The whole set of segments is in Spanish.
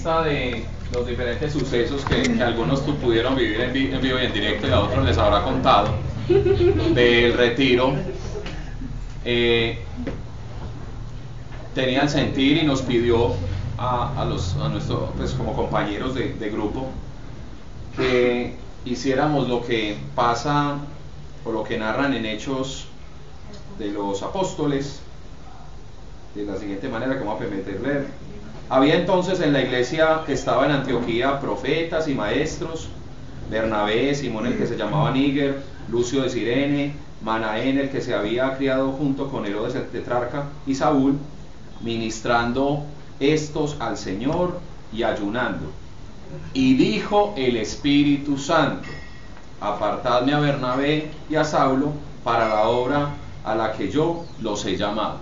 vista de los diferentes sucesos que, algunos pudieron vivir en, vivo y en directo y a otros les habrá contado, del retiro, eh, tenía el sentir y nos pidió a, los, a nuestros, pues como compañeros de, de grupo, que hiciéramos lo que pasa o lo que narran en Hechos de los Apóstoles, de la siguiente manera que vamos a permitir leer. Había entonces en la iglesia que estaba en Antioquía profetas y maestros, Bernabé, Simón el que se llamaba Níger, Lucio de Sirene, Manaén el que se había criado junto con Herodes el tetrarca y Saúl, ministrando estos al Señor y ayunando. Y dijo el Espíritu Santo, apartadme a Bernabé y a Saulo para la obra a la que yo los he llamado.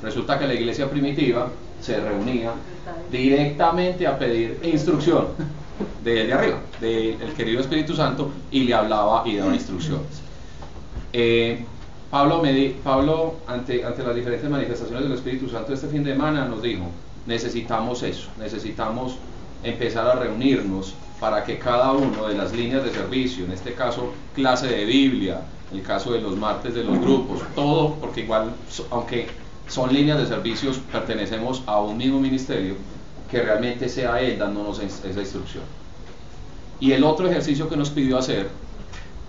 Resulta que la iglesia primitiva se reunía directamente a pedir instrucción de, de arriba, del querido Espíritu Santo, y le hablaba y daba instrucciones. Eh, Pablo, Pablo ante, ante las diferentes manifestaciones del Espíritu Santo este fin de semana nos dijo, necesitamos eso, necesitamos empezar a reunirnos para que cada uno de las líneas de servicio, en este caso clase de Biblia, el caso de los martes de los grupos, todo, porque igual, aunque son líneas de servicios, pertenecemos a un mismo ministerio, que realmente sea Él dándonos esa instrucción. Y el otro ejercicio que nos pidió hacer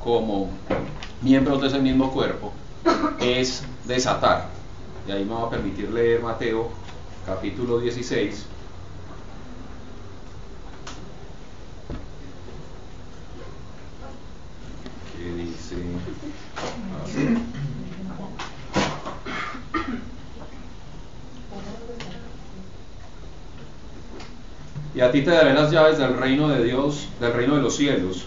como miembros de ese mismo cuerpo es desatar. Y ahí me va a permitir leer Mateo capítulo 16. ¿Qué dice? Y a ti te daré las llaves del reino de Dios, del reino de los cielos,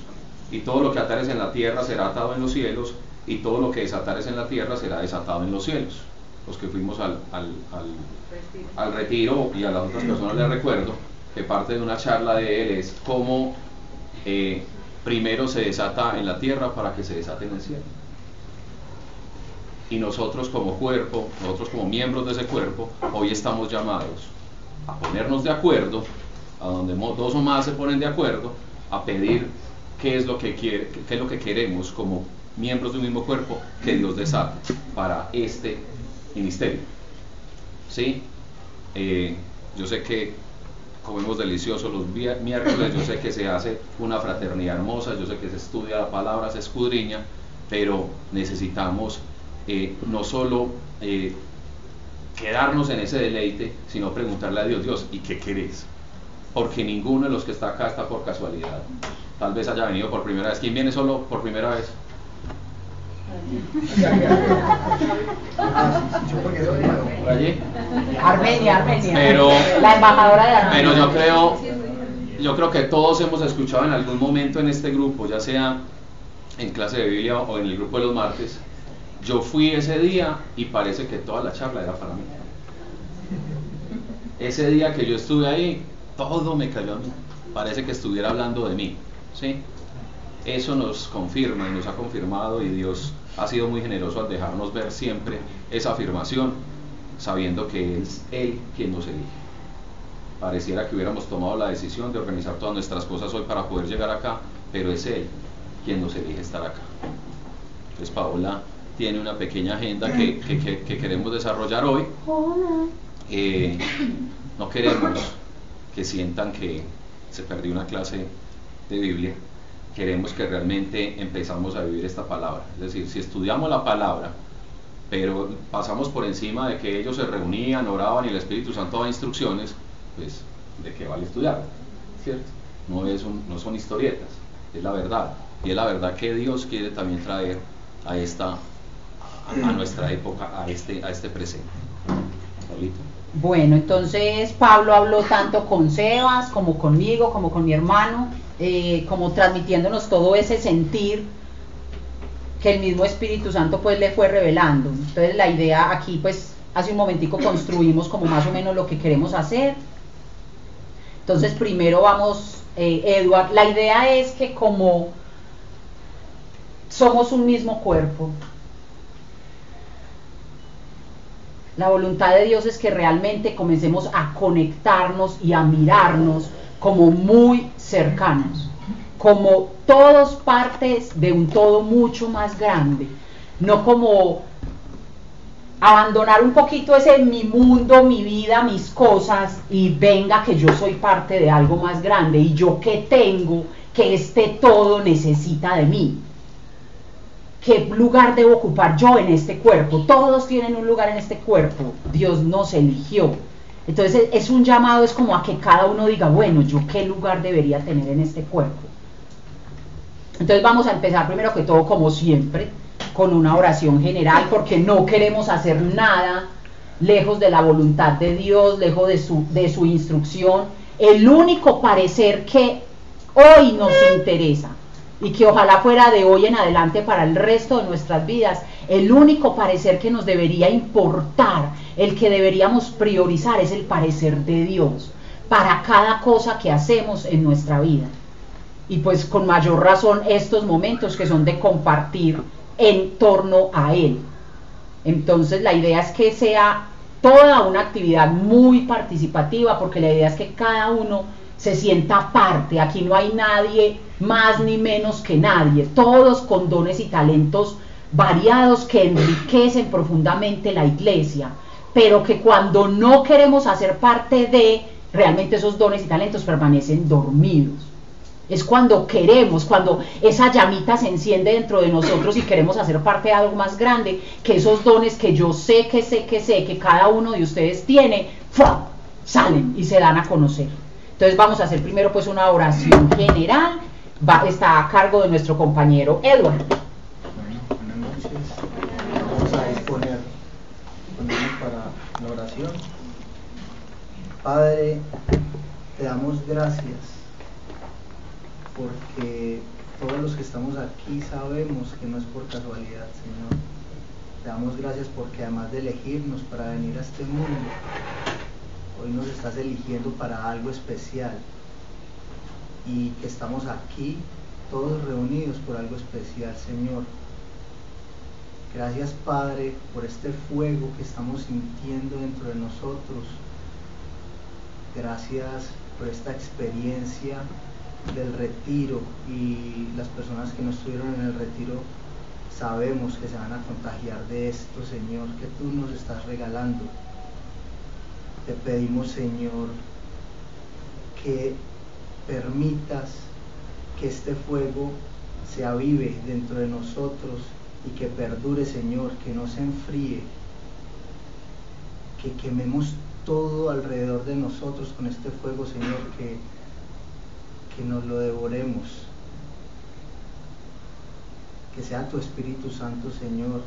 y todo lo que atares en la tierra será atado en los cielos, y todo lo que desatares en la tierra será desatado en los cielos. Los que fuimos al, al, retiro y a las otras personas les recuerdo que parte de una charla de él es cómo eh, primero se desata en la tierra para que se desate en el cielo. Y nosotros como cuerpo, nosotros como miembros de ese cuerpo, hoy estamos llamados a ponernos de acuerdo a donde dos o más se ponen de acuerdo a pedir qué es lo que, qué es lo que queremos como miembros de un mismo cuerpo que Dios desate para este ministerio. ¿Sí? Eh, yo sé que comemos delicioso los miércoles, yo sé que se hace una fraternidad hermosa, yo sé que se estudia la palabra, se escudriña, pero necesitamos eh, no solo eh, quedarnos en ese deleite, sino preguntarle a Dios, Dios, ¿y qué querés? Porque ninguno de los que está acá está por casualidad. Tal vez haya venido por primera vez. ¿Quién viene solo por primera vez? ¿Por allí? Armenia, Armenia. Pero, la embajadora de Armenia. Pero yo creo, yo creo que todos hemos escuchado en algún momento en este grupo, ya sea en clase de Biblia o en el grupo de los martes, yo fui ese día y parece que toda la charla era para mí. Ese día que yo estuve ahí, todo me cayó a mí. Parece que estuviera hablando de mí. ¿sí? Eso nos confirma y nos ha confirmado y Dios ha sido muy generoso al dejarnos ver siempre esa afirmación, sabiendo que es Él quien nos elige. Pareciera que hubiéramos tomado la decisión de organizar todas nuestras cosas hoy para poder llegar acá, pero es Él quien nos elige estar acá. Entonces Paola tiene una pequeña agenda que, queremos desarrollar hoy. Eh, no queremos que sientan que se perdió una clase de Biblia, queremos que realmente empezamos a vivir esta palabra. Es decir, si estudiamos la palabra, pero pasamos por encima de que ellos se reunían, oraban y el Espíritu Santo daba instrucciones, pues ¿de qué vale estudiar? ¿Cierto? No, es no son historietas, es la verdad. Y es la verdad que Dios quiere también traer a esta a, nuestra época, a este, a este presente. Bueno, entonces Pablo habló tanto con Sebas como conmigo, como con mi hermano, eh, como transmitiéndonos todo ese sentir que el mismo Espíritu Santo pues le fue revelando. Entonces la idea aquí pues hace un momentico construimos como más o menos lo que queremos hacer. Entonces primero vamos, eh, Edward, la idea es que como somos un mismo cuerpo, La voluntad de Dios es que realmente comencemos a conectarnos y a mirarnos como muy cercanos, como todos partes de un todo mucho más grande, no como abandonar un poquito ese mi mundo, mi vida, mis cosas y venga que yo soy parte de algo más grande y yo que tengo que este todo necesita de mí. ¿Qué lugar debo ocupar yo en este cuerpo? Todos tienen un lugar en este cuerpo. Dios nos eligió. Entonces es un llamado, es como a que cada uno diga, bueno, yo qué lugar debería tener en este cuerpo. Entonces vamos a empezar primero que todo, como siempre, con una oración general porque no queremos hacer nada lejos de la voluntad de Dios, lejos de su, de su instrucción. El único parecer que hoy nos interesa y que ojalá fuera de hoy en adelante para el resto de nuestras vidas, el único parecer que nos debería importar, el que deberíamos priorizar es el parecer de Dios para cada cosa que hacemos en nuestra vida. Y pues con mayor razón estos momentos que son de compartir en torno a él. Entonces la idea es que sea toda una actividad muy participativa porque la idea es que cada uno se sienta parte. Aquí no hay nadie más ni menos que nadie. Todos con dones y talentos variados que enriquecen profundamente la iglesia. Pero que cuando no queremos hacer parte de, realmente esos dones y talentos permanecen dormidos es cuando queremos, cuando esa llamita se enciende dentro de nosotros y queremos hacer parte de algo más grande, que esos dones que yo sé, que sé, que sé, que cada uno de ustedes tiene, salen y se dan a conocer. Entonces vamos a hacer primero pues una oración general, está a cargo de nuestro compañero Edward. Vamos a disponer para la oración. Padre, te damos gracias porque todos los que estamos aquí sabemos que no es por casualidad, Señor. Te damos gracias porque además de elegirnos para venir a este mundo, hoy nos estás eligiendo para algo especial y que estamos aquí todos reunidos por algo especial, Señor. Gracias, Padre, por este fuego que estamos sintiendo dentro de nosotros. Gracias por esta experiencia del retiro y las personas que no estuvieron en el retiro sabemos que se van a contagiar de esto, Señor, que tú nos estás regalando. Te pedimos, Señor, que permitas que este fuego se avive dentro de nosotros y que perdure, Señor, que no se enfríe, que quememos todo alrededor de nosotros con este fuego, Señor, que que nos lo devoremos. Que sea tu Espíritu Santo, Señor,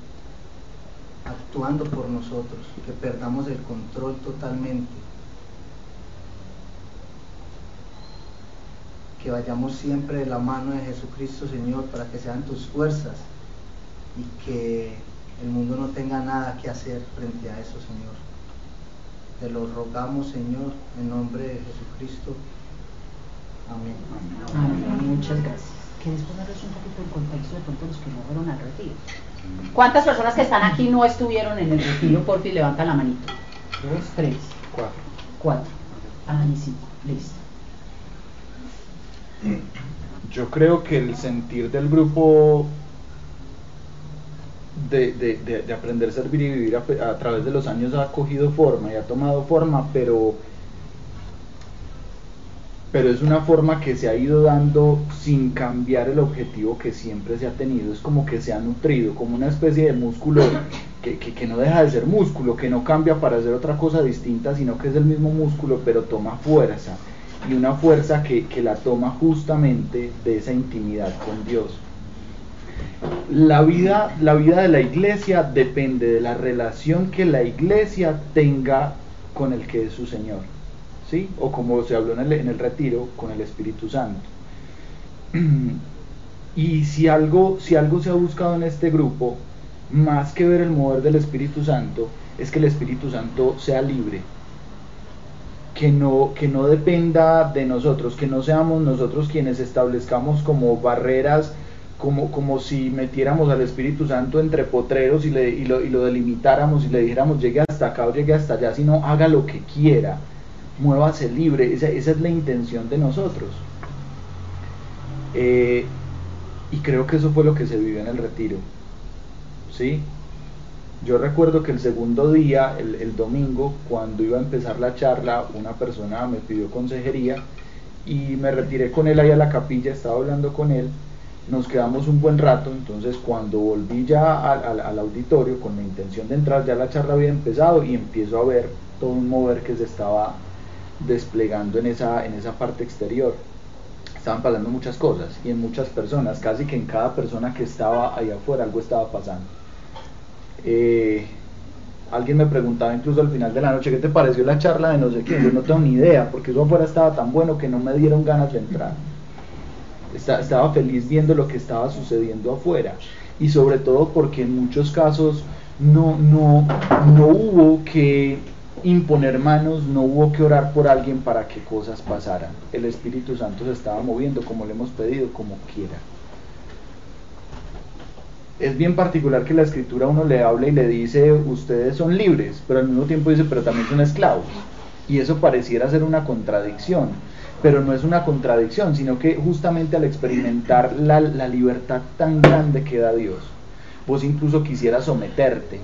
actuando por nosotros, que perdamos el control totalmente. Que vayamos siempre de la mano de Jesucristo, Señor, para que sean tus fuerzas y que el mundo no tenga nada que hacer frente a eso, Señor. Te lo rogamos, Señor, en nombre de Jesucristo. Amén. Muchas gracias. ¿Quieres ponerles un poquito en contexto de pronto los que no fueron al? ¿Cuántas personas que están aquí no estuvieron en el retiro? Por fin, levanta la manito. Dos, tres. Cuatro. Cuatro. Ah, cinco. Listo. Yo creo que el sentir del grupo de, de, de, aprender a servir y vivir a, a, través de los años ha cogido forma y ha tomado forma, pero pero es una forma que se ha ido dando sin cambiar el objetivo que siempre se ha tenido. Es como que se ha nutrido, como una especie de músculo que, no deja de ser músculo, que no cambia para hacer otra cosa distinta, sino que es el mismo músculo, pero toma fuerza. Y una fuerza que, que la toma justamente de esa intimidad con Dios. La vida, la vida de la iglesia depende de la relación que la iglesia tenga con el que es su Señor. O como se habló en el, retiro, con el Espíritu Santo. Y si algo, si algo se ha buscado en este grupo, más que ver el mover del Espíritu Santo, es que el Espíritu Santo sea libre, que no, que no dependa de nosotros, que no seamos nosotros quienes establezcamos como barreras como, como si metiéramos al Espíritu Santo entre potreros y, lo, y lo delimitáramos y le dijéramos llegue hasta acá o llegue hasta allá, sino haga lo que quiera, muévase libre, esa, esa es la intención de nosotros. Eh, y creo que eso fue lo que se vivió en el retiro. ¿Sí? Yo recuerdo que el segundo día, el, el, domingo, cuando iba a empezar la charla, una persona me pidió consejería y me retiré con él ahí a la capilla, estaba hablando con él, nos quedamos un buen rato, entonces cuando volví ya al auditorio con la intención de entrar, ya la charla había empezado y empiezo a ver todo un mover que se estaba desplegando en esa, en esa parte exterior estaban pasando muchas cosas y en muchas personas, casi que en cada persona que estaba ahí afuera algo estaba pasando. Eh, alguien me preguntaba incluso al final de la noche, ¿qué te pareció la charla de no sé quién? Yo no tengo ni idea, porque eso afuera estaba tan bueno que no me dieron ganas de entrar. Estaba feliz viendo lo que estaba sucediendo afuera y sobre todo porque en muchos casos no, no, no hubo que imponer manos, no hubo que orar por alguien para que cosas pasaran. El Espíritu Santo se estaba moviendo como le hemos pedido, como quiera. Es bien particular que la escritura uno le habla y le dice, ustedes son libres, pero al mismo tiempo dice, pero también son esclavos. Y eso pareciera ser una contradicción, pero no es una contradicción, sino que justamente al experimentar la, la libertad tan grande que da Dios, vos incluso quisieras someterte,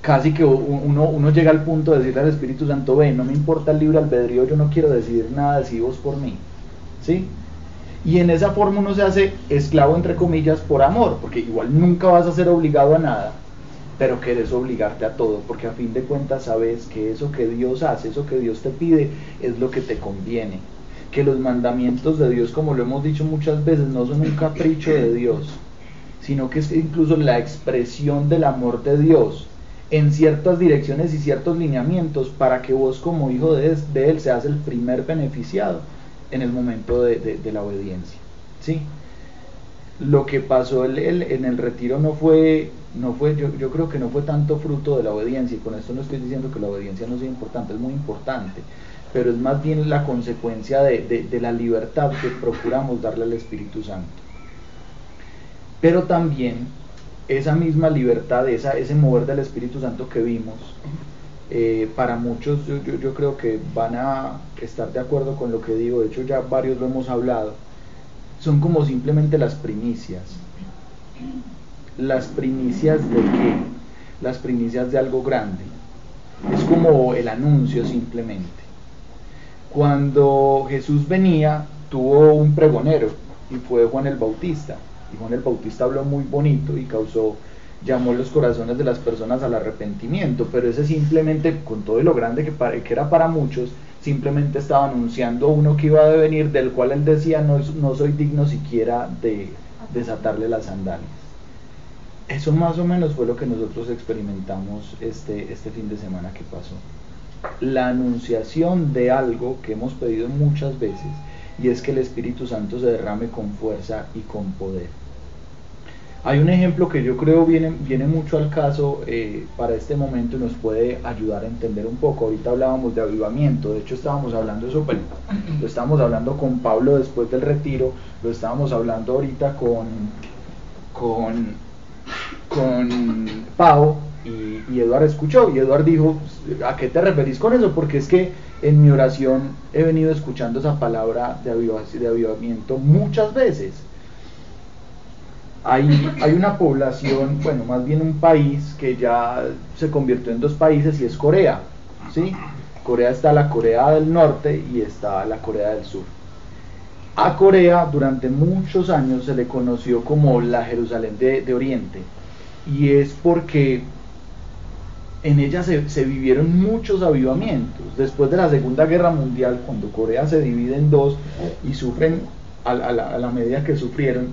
casi que uno, uno llega al punto de decirle al Espíritu Santo, ven, no me importa el libre albedrío, yo no quiero decidir nada, decidí por mí. ¿Sí? Y en esa forma uno se hace esclavo, entre comillas, por amor, porque igual nunca vas a ser obligado a nada, pero querés obligarte a todo, porque a fin de cuentas sabes que eso que Dios hace, eso que Dios te pide, es lo que te conviene. Que los mandamientos de Dios, como lo hemos dicho muchas veces, no son un capricho de Dios, sino que es incluso la expresión del amor de Dios en ciertas direcciones y ciertos lineamientos para que vos como hijo de, de Él seas el primer beneficiado en el momento de, la obediencia. ¿sí? Lo que pasó el, en el retiro no fue, no fue yo, yo creo que no fue tanto fruto de la obediencia, y con esto no estoy diciendo que la obediencia no sea importante, es muy importante, pero es más bien la consecuencia de, de la libertad que procuramos darle al Espíritu Santo. Pero también esa misma libertad, esa, ese mover del Espíritu Santo que vimos, eh, para muchos yo, yo, creo que van a estar de acuerdo con lo que digo, de hecho ya varios lo hemos hablado, son como simplemente las primicias. Las primicias de qué? Las primicias de algo grande. Es como el anuncio simplemente. Cuando Jesús venía, tuvo un pregonero y fue Juan el Bautista Juan el Bautista habló muy bonito y causó, llamó los corazones de las personas al arrepentimiento, pero ese simplemente, con todo lo grande que, que era para muchos, simplemente estaba anunciando uno que iba a venir, del cual él decía, no, no soy digno siquiera de desatarle las sandalias. Eso más o menos fue lo que nosotros experimentamos este, este fin de semana que pasó. La anunciación de algo que hemos pedido muchas veces y es que el Espíritu Santo se derrame con fuerza y con poder. Hay un ejemplo que yo creo viene, viene mucho al caso eh, para este momento y nos puede ayudar a entender un poco. Ahorita hablábamos de avivamiento, de hecho estábamos hablando eso, pero lo estábamos hablando con Pablo después del retiro, lo estábamos hablando ahorita con, con, con Pau y, y Eduardo escuchó y Eduardo dijo, ¿a qué te referís con eso? Porque es que en mi oración he venido escuchando esa palabra de, de avivamiento muchas veces. Hay, hay, una población, bueno, más bien un país que ya se convirtió en dos países y es Corea. ¿sí? Corea está la Corea del Norte y está la Corea del Sur. A Corea durante muchos años se le conoció como la Jerusalén de, Oriente y es porque en ella se, vivieron muchos avivamientos. Después de la Segunda Guerra Mundial, cuando Corea se divide en dos y sufren a, a, a la, medida que sufrieron,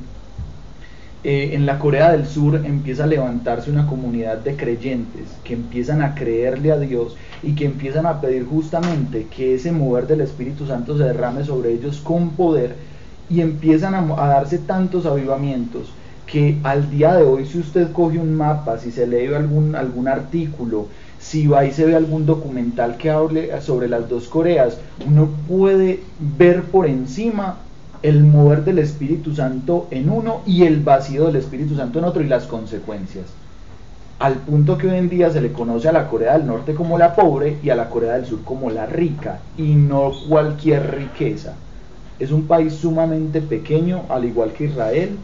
eh, en la Corea del Sur empieza a levantarse una comunidad de creyentes que empiezan a creerle a Dios y que empiezan a pedir justamente que ese mover del Espíritu Santo se derrame sobre ellos con poder y empiezan a, darse tantos avivamientos que al día de hoy si usted coge un mapa, si se lee algún, algún artículo, si va y se ve algún documental que hable sobre las dos Coreas, uno puede ver por encima el mover del Espíritu Santo en uno y el vacío del Espíritu Santo en otro y las consecuencias. Al punto que hoy en día se le conoce a la Corea del Norte como la pobre y a la Corea del Sur como la rica y no cualquier riqueza. Es un país sumamente pequeño, al igual que Israel,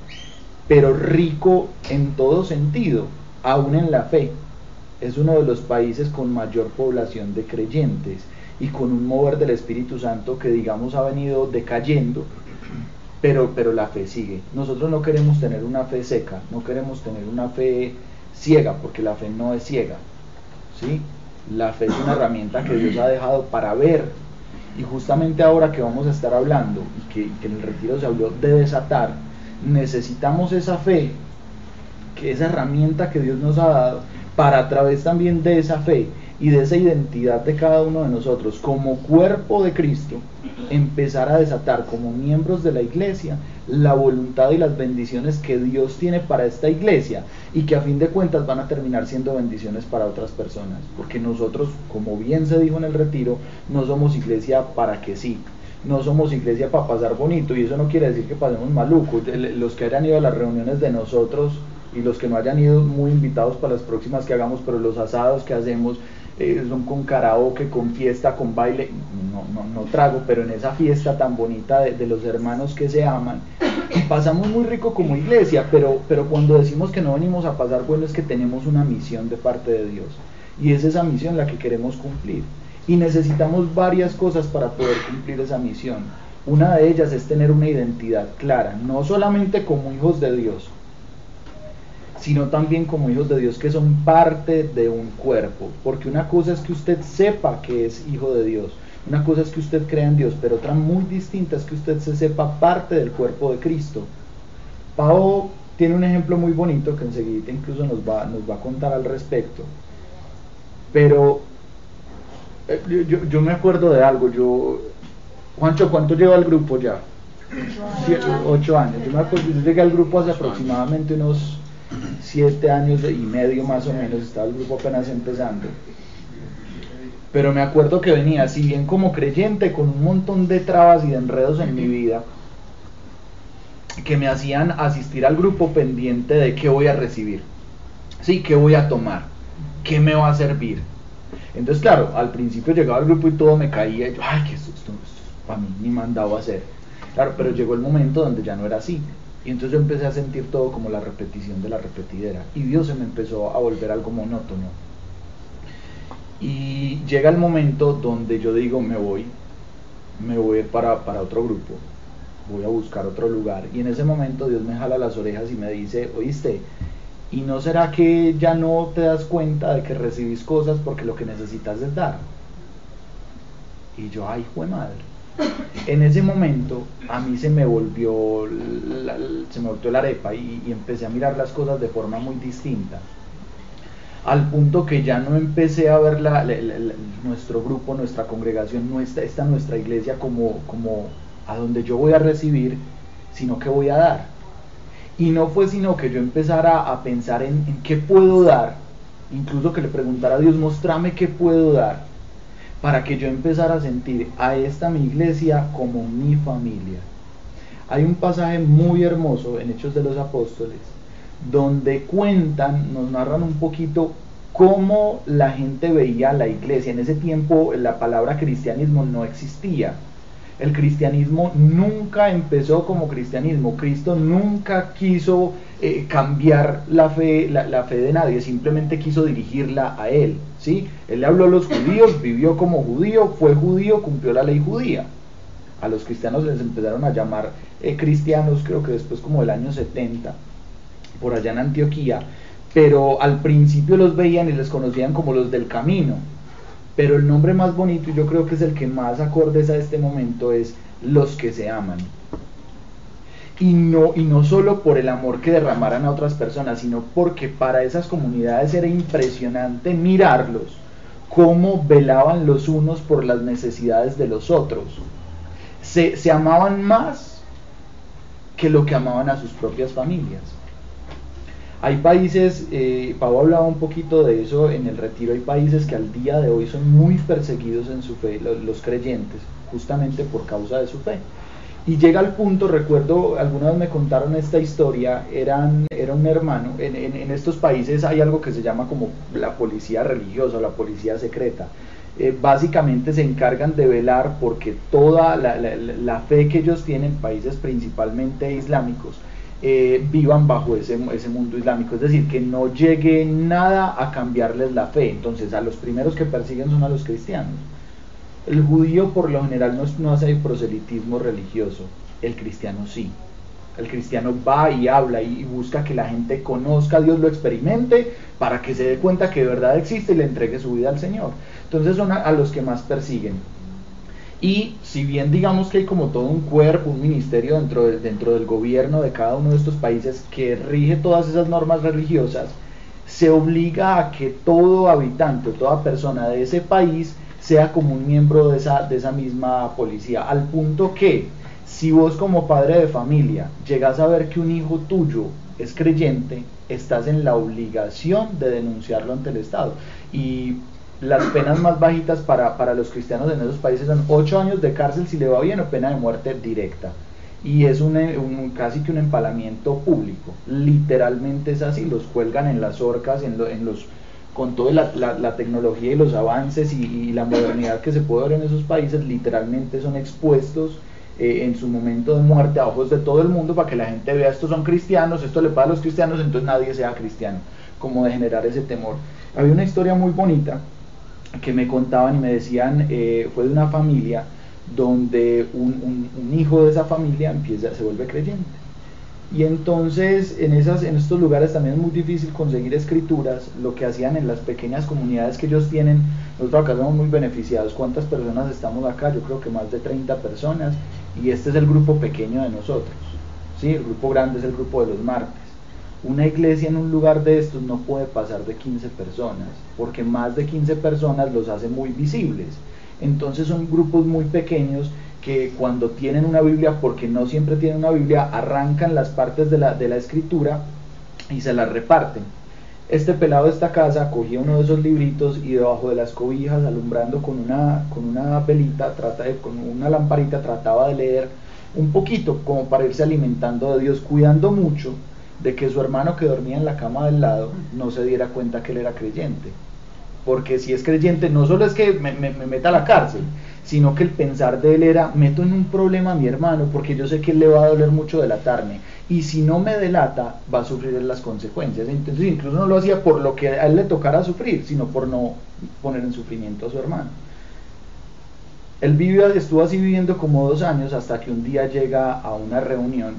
pero rico en todo sentido, aún en la fe. Es uno de los países con mayor población de creyentes y con un mover del Espíritu Santo que digamos ha venido decayendo, pero, pero la fe sigue. Nosotros no queremos tener una fe seca, no queremos tener una fe ciega, porque la fe no es ciega. ¿sí? La fe es una herramienta que Dios ha dejado para ver. Y justamente ahora que vamos a estar hablando, y que, que en el retiro se habló de desatar, necesitamos esa fe, que esa herramienta que Dios nos ha dado, para a través también de esa fe y de esa identidad de cada uno de nosotros como cuerpo de Cristo, empezar a desatar como miembros de la iglesia la voluntad y las bendiciones que Dios tiene para esta iglesia y que a fin de cuentas van a terminar siendo bendiciones para otras personas. Porque nosotros, como bien se dijo en el retiro, no somos iglesia para que sí, no somos iglesia para pasar bonito y eso no quiere decir que pasemos maluco. Los que hayan ido a las reuniones de nosotros y los que no hayan ido muy invitados para las próximas que hagamos, pero los asados que hacemos eh, son con karaoke, con fiesta, con baile, no, no, no trago, pero en esa fiesta tan bonita de, los hermanos que se aman, pasamos muy rico como iglesia, pero, pero cuando decimos que no venimos a pasar bueno es que tenemos una misión de parte de Dios, y es esa misión la que queremos cumplir, y necesitamos varias cosas para poder cumplir esa misión. Una de ellas es tener una identidad clara, no solamente como hijos de Dios, sino también como hijos de Dios que son parte de un cuerpo. Porque una cosa es que usted sepa que es hijo de Dios, una cosa es que usted crea en Dios, pero otra muy distinta es que usted se sepa parte del cuerpo de Cristo. Pau tiene un ejemplo muy bonito que enseguida incluso nos va, nos va a contar al respecto. Pero eh, yo, me acuerdo de algo, yo, Juancho, ¿cuánto lleva el grupo ya? Ocho años. Yo me acuerdo, yo llegué al grupo hace aproximadamente unos siete años y medio más o menos, estaba el grupo apenas empezando. Pero me acuerdo que venía, si bien como creyente, con un montón de trabas y de enredos en mi vida, que me hacían asistir al grupo pendiente de qué voy a recibir, sí, qué voy a tomar, qué me va a servir. Entonces, claro, al principio llegaba al grupo y todo me caía, y yo, ay, que esto, para mí ni mandaba a hacer. Claro, pero llegó el momento donde ya no era así. Y entonces yo empecé a sentir todo como la repetición de la repetidera. Y Dios se me empezó a volver algo monótono. Y llega el momento donde yo digo, me voy, me voy para, para otro grupo, voy a buscar otro lugar. Y en ese momento Dios me jala las orejas y me dice, oíste, ¿y no será que ya no te das cuenta de que recibís cosas porque lo que necesitas es dar? Y yo, ay, fue madre en ese momento a mí se me volvió la, se me volvió la arepa y, empecé a mirar las cosas de forma muy distinta. Al punto que ya no empecé a ver nuestro grupo, nuestra congregación, nuestra, esta nuestra iglesia como, como a donde yo voy a recibir, sino que voy a dar. Y no fue sino que yo empezara a pensar en, en qué puedo dar, incluso que le preguntara a Dios, mostrame qué puedo dar para que yo empezara a sentir a esta mi iglesia como mi familia. Hay un pasaje muy hermoso en Hechos de los Apóstoles donde cuentan, nos narran un poquito cómo la gente veía la iglesia. En ese tiempo la palabra cristianismo no existía. El cristianismo nunca empezó como cristianismo. Cristo nunca quiso eh, cambiar la fe, la fe de nadie, simplemente quiso dirigirla a Él. ¿sí? Él le habló a los judíos, vivió como judío, fue judío, cumplió la ley judía. A los cristianos les empezaron a llamar eh, cristianos, creo que después como del año 70, por allá en Antioquía, pero al principio los veían y les conocían como los del camino. Pero el nombre más bonito, y yo creo que es el que más acordes a este momento, es los que se aman. Y no, y no solo por el amor que derramaran a otras personas, sino porque para esas comunidades era impresionante mirarlos, cómo velaban los unos por las necesidades de los otros. Se, se amaban más que lo que amaban a sus propias familias. Hay países, eh, Pablo hablaba un poquito de eso en el retiro, hay países que al día de hoy son muy perseguidos en su fe, los creyentes, justamente por causa de su fe. Y llega al punto, recuerdo, algunas me contaron esta historia, eran, era un hermano, en, estos países hay algo que se llama como la policía religiosa la policía secreta. Eh, básicamente se encargan de velar porque toda la, fe que ellos tienen, países principalmente islámicos, eh, vivan bajo ese, ese mundo islámico, es decir, que no llegue nada a cambiarles la fe. Entonces a los primeros que persiguen son a los cristianos el judío por lo general no, hace proselitismo religioso, el cristiano sí. El cristiano va y habla y busca que la gente conozca a Dios, lo experimente, para que se dé cuenta que de verdad existe y le entregue su vida al Señor. Entonces son a, los que más persiguen. Y si bien digamos que hay como todo un cuerpo, un ministerio dentro, del gobierno de cada uno de estos países que rige todas esas normas religiosas, se obliga a que todo habitante toda persona de ese país sea como un miembro de esa, de esa misma policía, al punto que si vos como padre de familia llegas a ver que un hijo tuyo es creyente, estás en la obligación de denunciarlo ante el Estado. Y las penas más bajitas para, para los cristianos en esos países son 8 años de cárcel si le va bien o pena de muerte directa. Y es un, un, casi que un empalamiento público. Literalmente es así, los cuelgan en las orcas, en, los con toda la, tecnología y los avances y, la modernidad que se puede ver en esos países, literalmente son expuestos eh, en su momento de muerte a ojos de todo el mundo para que la gente vea estos son cristianos, esto le pasa a los cristianos, entonces nadie sea cristiano, como de generar ese temor. Había una historia muy bonita que me contaban y me decían, eh, fue de una familia donde un, hijo de esa familia empieza, se vuelve creyente y entonces en, esas, en estos lugares también es muy difícil conseguir escrituras. Lo que hacían en las pequeñas comunidades que ellos tienen, nosotros acá somos muy beneficiados. ¿Cuántas personas estamos acá? Yo creo que más de 30 personas. Y este es el grupo pequeño de nosotros. ¿sí? El grupo grande es el grupo de los martes. Una iglesia en un lugar de estos no puede pasar de 15 personas, porque más de 15 personas los hace muy visibles. Entonces son grupos muy pequeños que cuando tienen una Biblia, porque no siempre tienen una Biblia, arrancan las partes de la, de la escritura y se las reparten. Este pelado de esta casa cogía uno de esos libritos y debajo de las cobijas, alumbrando con una, con una trata de, con una lamparita, trataba de leer un poquito como para irse alimentando de Dios, cuidando mucho de que su hermano que dormía en la cama del lado no se diera cuenta que él era creyente. Porque si es creyente, no solo es que me, me meta a la cárcel, sino que el pensar de él era, meto en un problema a mi hermano porque yo sé que él le va a doler mucho delatarme y si no me delata va a sufrir las consecuencias. Entonces incluso no lo hacía por lo que a él le tocara sufrir, sino por no poner en sufrimiento a su hermano. Él vivió, estuvo así viviendo como dos años hasta que un día llega a una reunión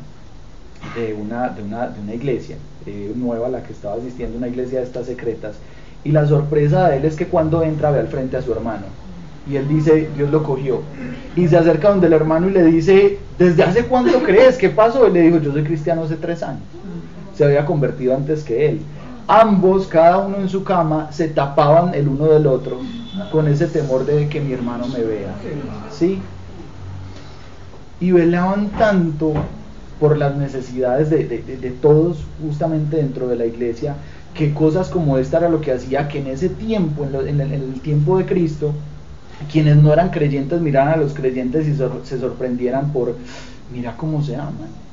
de una, de una, de una iglesia eh, nueva a la que estaba asistiendo, una iglesia de estas secretas, y la sorpresa de él es que cuando entra ve al frente a su hermano y él dice, Dios lo cogió. Y se acerca donde el hermano y le dice, ¿desde hace cuánto crees? ¿Qué pasó? Él le dijo, yo soy cristiano hace tres años. Se había convertido antes que él. Ambos, cada uno en su cama, se tapaban el uno del otro con ese temor de que mi hermano me vea. ¿Sí? Y velaban tanto por las necesidades de, de, todos justamente dentro de la iglesia, que cosas como esta era lo que hacía que en ese tiempo, en el tiempo de Cristo, quienes no eran creyentes miraran a los creyentes y se sorprendieran por, mira cómo se aman.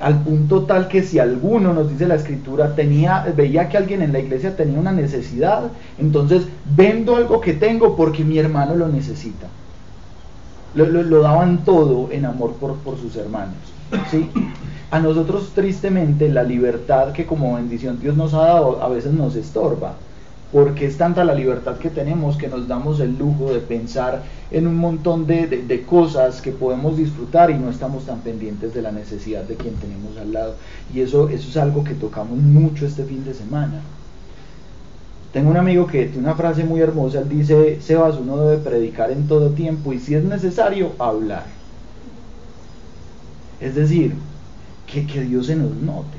Al punto tal que si alguno, nos dice la escritura, tenía, veía que alguien en la iglesia tenía una necesidad, entonces vendo algo que tengo porque mi hermano lo necesita. Lo, daban todo en amor por, por sus hermanos. ¿sí? A nosotros tristemente la libertad que como bendición Dios nos ha dado a veces nos estorba porque es tanta la libertad que tenemos que nos damos el lujo de pensar en un montón de, cosas que podemos disfrutar y no estamos tan pendientes de la necesidad de quien tenemos al lado. Y eso, eso es algo que tocamos mucho este fin de semana. Tengo un amigo que tiene una frase muy hermosa, él dice, Sebas, uno debe predicar en todo tiempo y si es necesario, hablar. Es decir, que, que Dios se nos note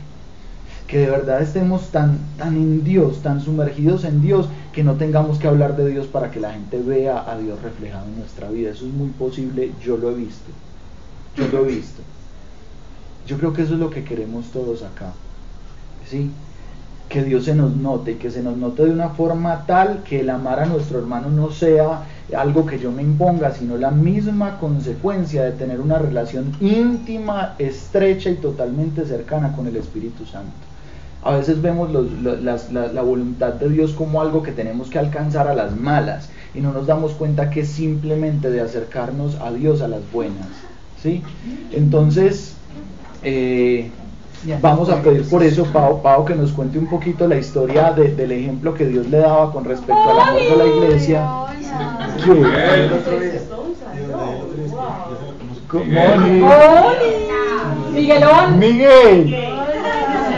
que de verdad estemos tan, tan en Dios, tan sumergidos en Dios, que no tengamos que hablar de Dios para que la gente vea a Dios reflejado en nuestra vida. Eso es muy posible, yo lo he visto. Yo lo he visto. Yo creo que eso es lo que queremos todos acá. ¿Sí? Que Dios se nos note, que se nos note de una forma tal que el amar a nuestro hermano no sea algo que yo me imponga, sino la misma consecuencia de tener una relación íntima, estrecha y totalmente cercana con el Espíritu Santo. A veces vemos la, voluntad de Dios como algo que tenemos que alcanzar a las malas y no nos damos cuenta que es simplemente de acercarnos a Dios a las buenas. ¿sí? Entonces, eh, vamos a pedir por eso, Pau, Pau, que nos cuente un poquito la historia del ejemplo que Dios le daba con respecto al amor de la iglesia. Miguelón. Miguel.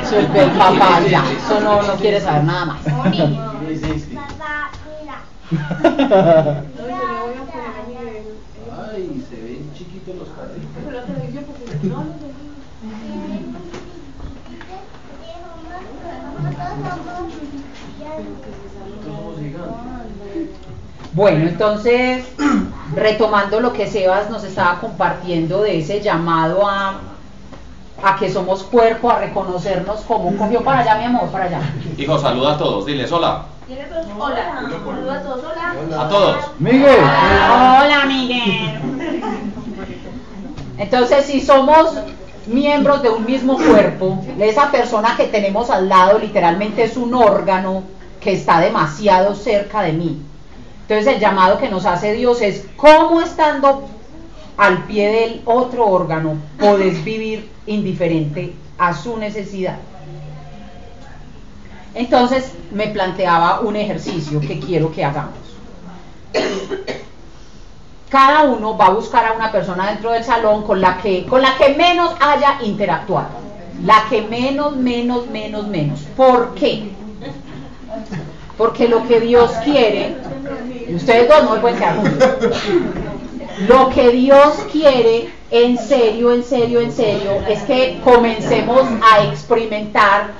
Suelta el papá, ya. Eso no, no quiere saber nada más se ven chiquitos los carritos. Bueno, entonces, retomando lo que Sebas nos estaba compartiendo de ese llamado a, a que somos cuerpo, a reconocernos como cogió para allá, mi amor, para allá. Hijo, saluda a todos, diles hola. Hola, saluda a todos, hola. A todos. Miguel. Hola, Miguel. Entonces, si somos miembros de un mismo cuerpo, esa persona que tenemos al lado literalmente es un órgano que está demasiado cerca de mí. Entonces el llamado que nos hace Dios es cómo estando al pie del otro órgano podés vivir indiferente a su necesidad. Entonces me planteaba un ejercicio que quiero que hagamos. Cada uno va a buscar a una persona dentro del salón con la que, con la que menos haya interactuado. La que menos, menos, menos, menos. ¿Por qué? Porque lo que Dios quiere, y ustedes dos no pueden quedar. Lo que Dios quiere, en serio, en serio, en serio, es que comencemos a experimentar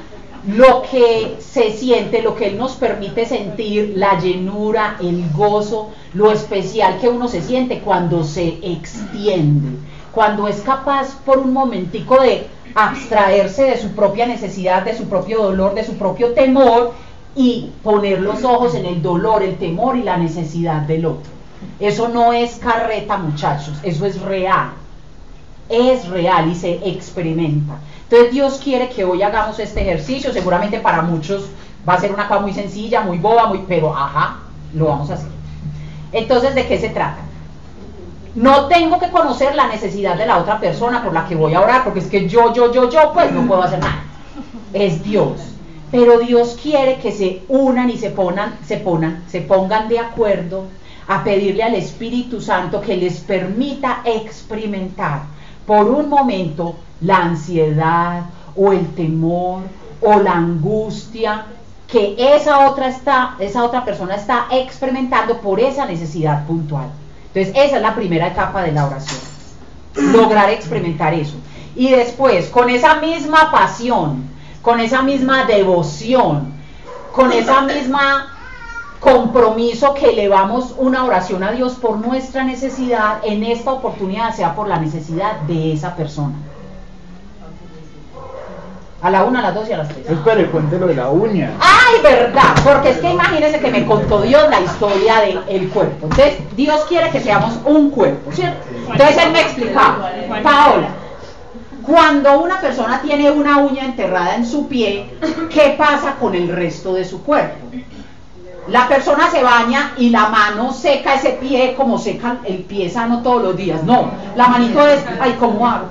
lo que se siente, lo que Él nos permite sentir, la llenura, el gozo, lo especial que uno se siente cuando se extiende, cuando es capaz por un momentico de abstraerse de su propia necesidad, de su propio dolor, de su propio temor y poner los ojos en el dolor, el temor y la necesidad del otro. Eso no es carreta, muchachos, eso es real. Es real y se experimenta. Entonces Dios quiere que hoy hagamos este ejercicio, seguramente para muchos va a ser una cosa muy sencilla, muy boba, muy, pero ajá, lo vamos a hacer. Entonces, ¿de qué se trata? No tengo que conocer la necesidad de la otra persona por la que voy a orar, porque es que yo, yo, yo, yo, pues no puedo hacer nada. Es Dios. Pero Dios quiere que se unan y se pongan, se se pongan de acuerdo a pedirle al Espíritu Santo que les permita experimentar por un momento la ansiedad o el temor o la angustia que esa otra está, esa otra persona está experimentando por esa necesidad puntual. Entonces, esa es la primera etapa de la oración. Lograr experimentar eso. Y después, con esa misma pasión, con esa misma devoción, con esa misma compromiso que elevamos una oración a Dios por nuestra necesidad, en esta oportunidad sea por la necesidad de esa persona. A la una, a las dos y a las tres. Espere, cuéntelo de la uña. Ay, verdad, porque es que imagínense que me contó Dios la historia del cuerpo. Entonces, Dios quiere que seamos un cuerpo, ¿cierto? Entonces él me explicaba, Paola, cuando una persona tiene una uña enterrada en su pie, ¿qué pasa con el resto de su cuerpo? La persona se baña y la mano seca ese pie como seca el pie sano todos los días. No, la manito es, ay, ¿cómo hago?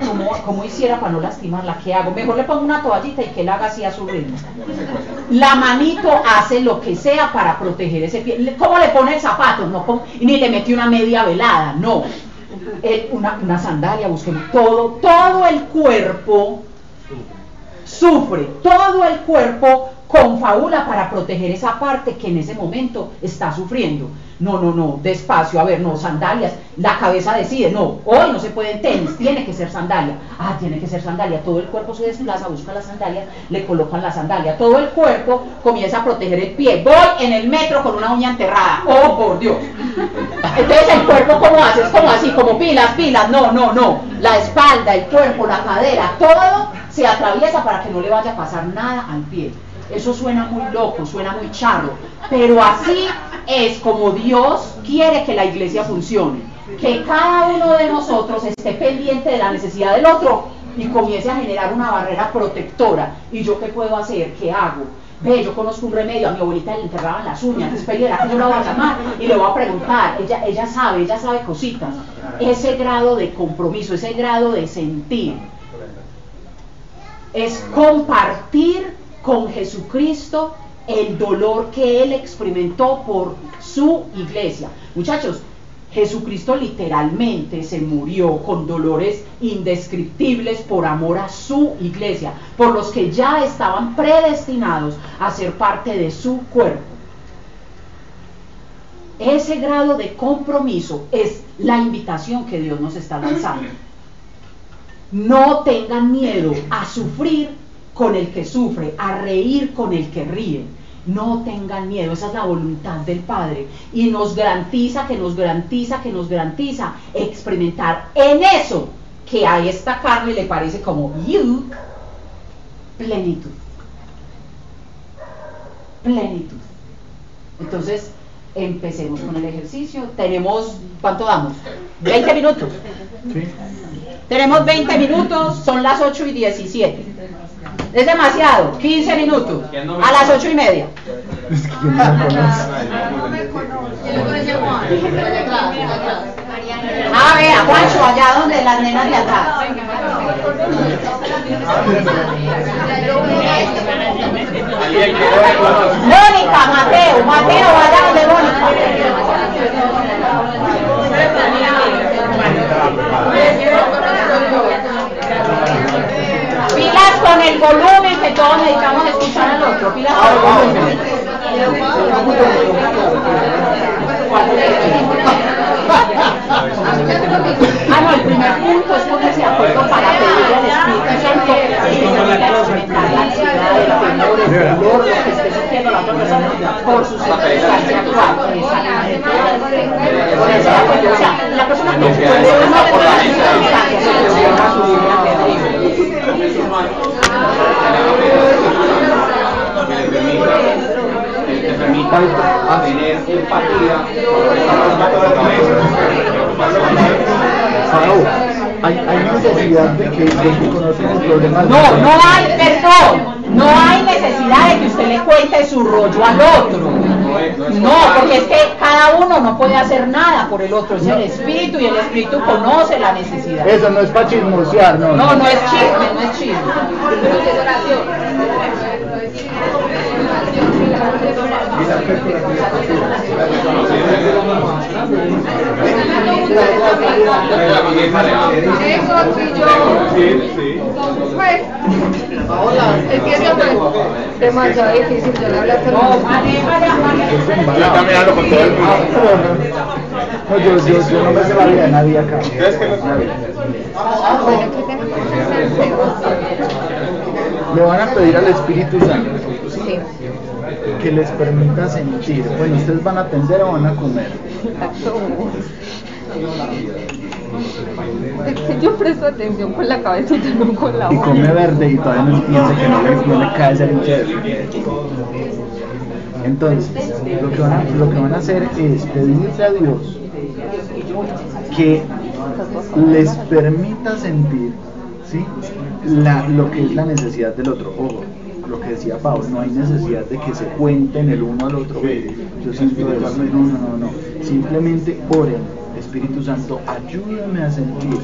¿Cómo, hiciera para no lastimarla? ¿Qué hago? Mejor le pongo una toallita y que él haga así a su ritmo. La manito hace lo que sea para proteger ese pie. ¿Cómo le pone el zapato? No, ni le mete una media velada, no. Una, una sandalia, busquemos. Todo, todo el cuerpo sufre, todo el cuerpo confabula para proteger esa parte que en ese momento está sufriendo. No, no, no, despacio, a ver, no, sandalias, la cabeza decide, no, hoy no se puede en tenis, tiene que ser sandalia. Ah, tiene que ser sandalia, todo el cuerpo se desplaza, busca la sandalia, le colocan la sandalia, todo el cuerpo comienza a proteger el pie. Voy en el metro con una uña enterrada, oh por Dios. Entonces el cuerpo como hace, es como así, como pilas, pilas, no, no, no. La espalda, el cuerpo, la cadera, todo se atraviesa para que no le vaya a pasar nada al pie. Eso suena muy loco, suena muy charro, pero así es como Dios quiere que la iglesia funcione. Que cada uno de nosotros esté pendiente de la necesidad del otro y comience a generar una barrera protectora. ¿Y yo qué puedo hacer? ¿Qué hago? Ve, yo conozco un remedio, a mi abuelita le enterraban las uñas, espera que yo la voy a llamar y le voy a preguntar, ella, ella sabe, ella sabe cositas. Ese grado de compromiso, ese grado de sentir, es compartir con Jesucristo el dolor que Él experimentó por su iglesia. Muchachos, Jesucristo literalmente se murió con dolores indescriptibles por amor a su iglesia, por los que ya estaban predestinados a ser parte de su cuerpo. Ese grado de compromiso es la invitación que Dios nos está lanzando. No tengan miedo a sufrir con el que sufre, a reír con el que ríe. No tengan miedo, esa es la voluntad del Padre. Y nos garantiza, que nos garantiza, que nos garantiza experimentar en eso que a esta carne le parece como you, plenitud. Plenitud. Entonces, empecemos con el ejercicio. Tenemos, ¿cuánto damos? 20 minutos. Tenemos 20 minutos, son las 8 y 17. Es demasiado, 15 minutos. A las 8 y media. Ah, vea, Juancho, allá donde las nenas de atrás. Mónica, Mateo, Mateo, allá donde Mónica. Con el volumen que todos necesitamos escuchar al otro. Pilas. Ah, no, el primer punto es ponerse de acuerdo para pedirle al Espíritu Santo que se la ansiedad, el temor, el dolor, lo que esté sintiendo la otra persona por su circunstancia actual. Ponerse de acuerdo. O sea, la persona que puede no por las circunstancias, llama su libre albedrío. te permita tener empatía hay, hay necesidad de que, de que conozcan el problema. No, no hay, perdón, no hay necesidad de que usted le cuente su rollo al otro. No, porque es que cada uno no puede hacer nada por el otro, es el espíritu y el espíritu conoce la necesidad. Eso no es para chismosear, no. No, no es chisme, no es chisme. Pues, es que eso es demasiado difícil, yo le a. Yo también hablo con todo el mundo. No, yo, yo, yo no me sé la vida de nadie acá. Van a pedir al Espíritu Santo Sí. Que les permita sentir. Bueno, ustedes van a atender o van a comer. Es que yo presto atención con la cabecita, no con la Y boca. come verde y todavía no piensa que no le, no le cae ese. Entonces, lo que, van a, lo que van a hacer es pedirle a Dios que les permita sentir ¿sí? la, lo que es la necesidad del otro. Ojo, lo que decía Pablo, no hay necesidad de que se cuenten el uno al otro. "Ve, Yo siento esto, no, no, no, no. Simplemente oren. Espíritu Santo, ayúdame a sentir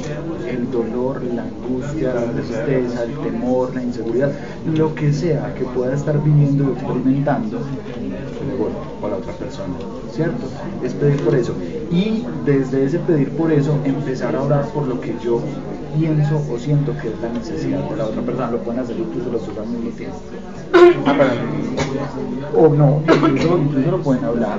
el dolor, la angustia, la tristeza, el temor, la inseguridad, lo que sea que pueda estar viviendo o experimentando con la otra persona, ¿cierto? Es pedir por eso. Y desde ese pedir por eso, empezar a orar por lo que yo pienso o siento que es la necesidad de la otra persona, lo pueden hacer incluso los dos al mismo tiempo. O no, incluso, incluso lo pueden hablar.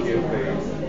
quiero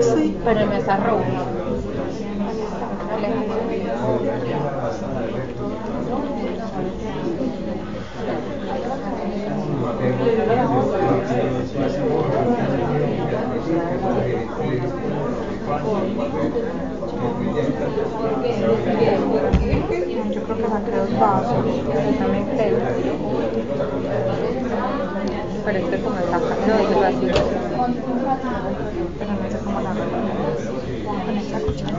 Sí, pero en esa roja. Yo creo que saqué dos vasos, yo también creo. Pero este no, sé cómo la con esta cuchara.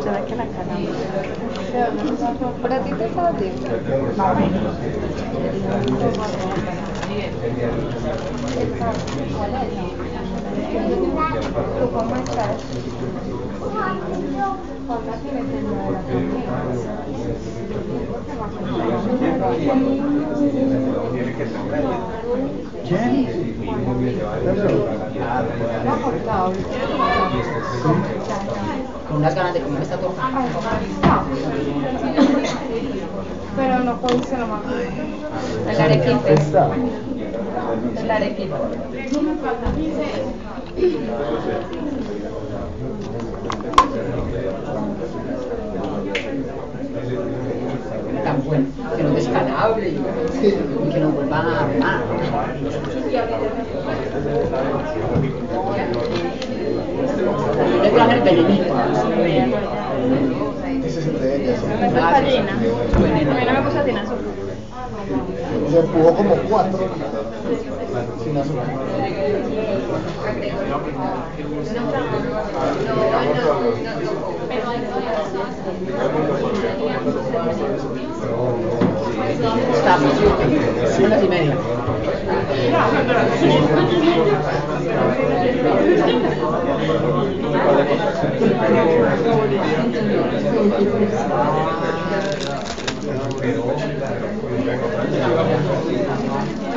Se ve que la cara. ¿Para ti te. ¿Tú cómo estás? Con unas ganas de comer esta torta. Pero no puedo irse nomás. El arequipe. El tan bueno, que no es descalable y, que nos vuelva a armar. También le traje el venenito. Ese es el de ella. sí. No me fascina. A no. Se empujó como cuatro sin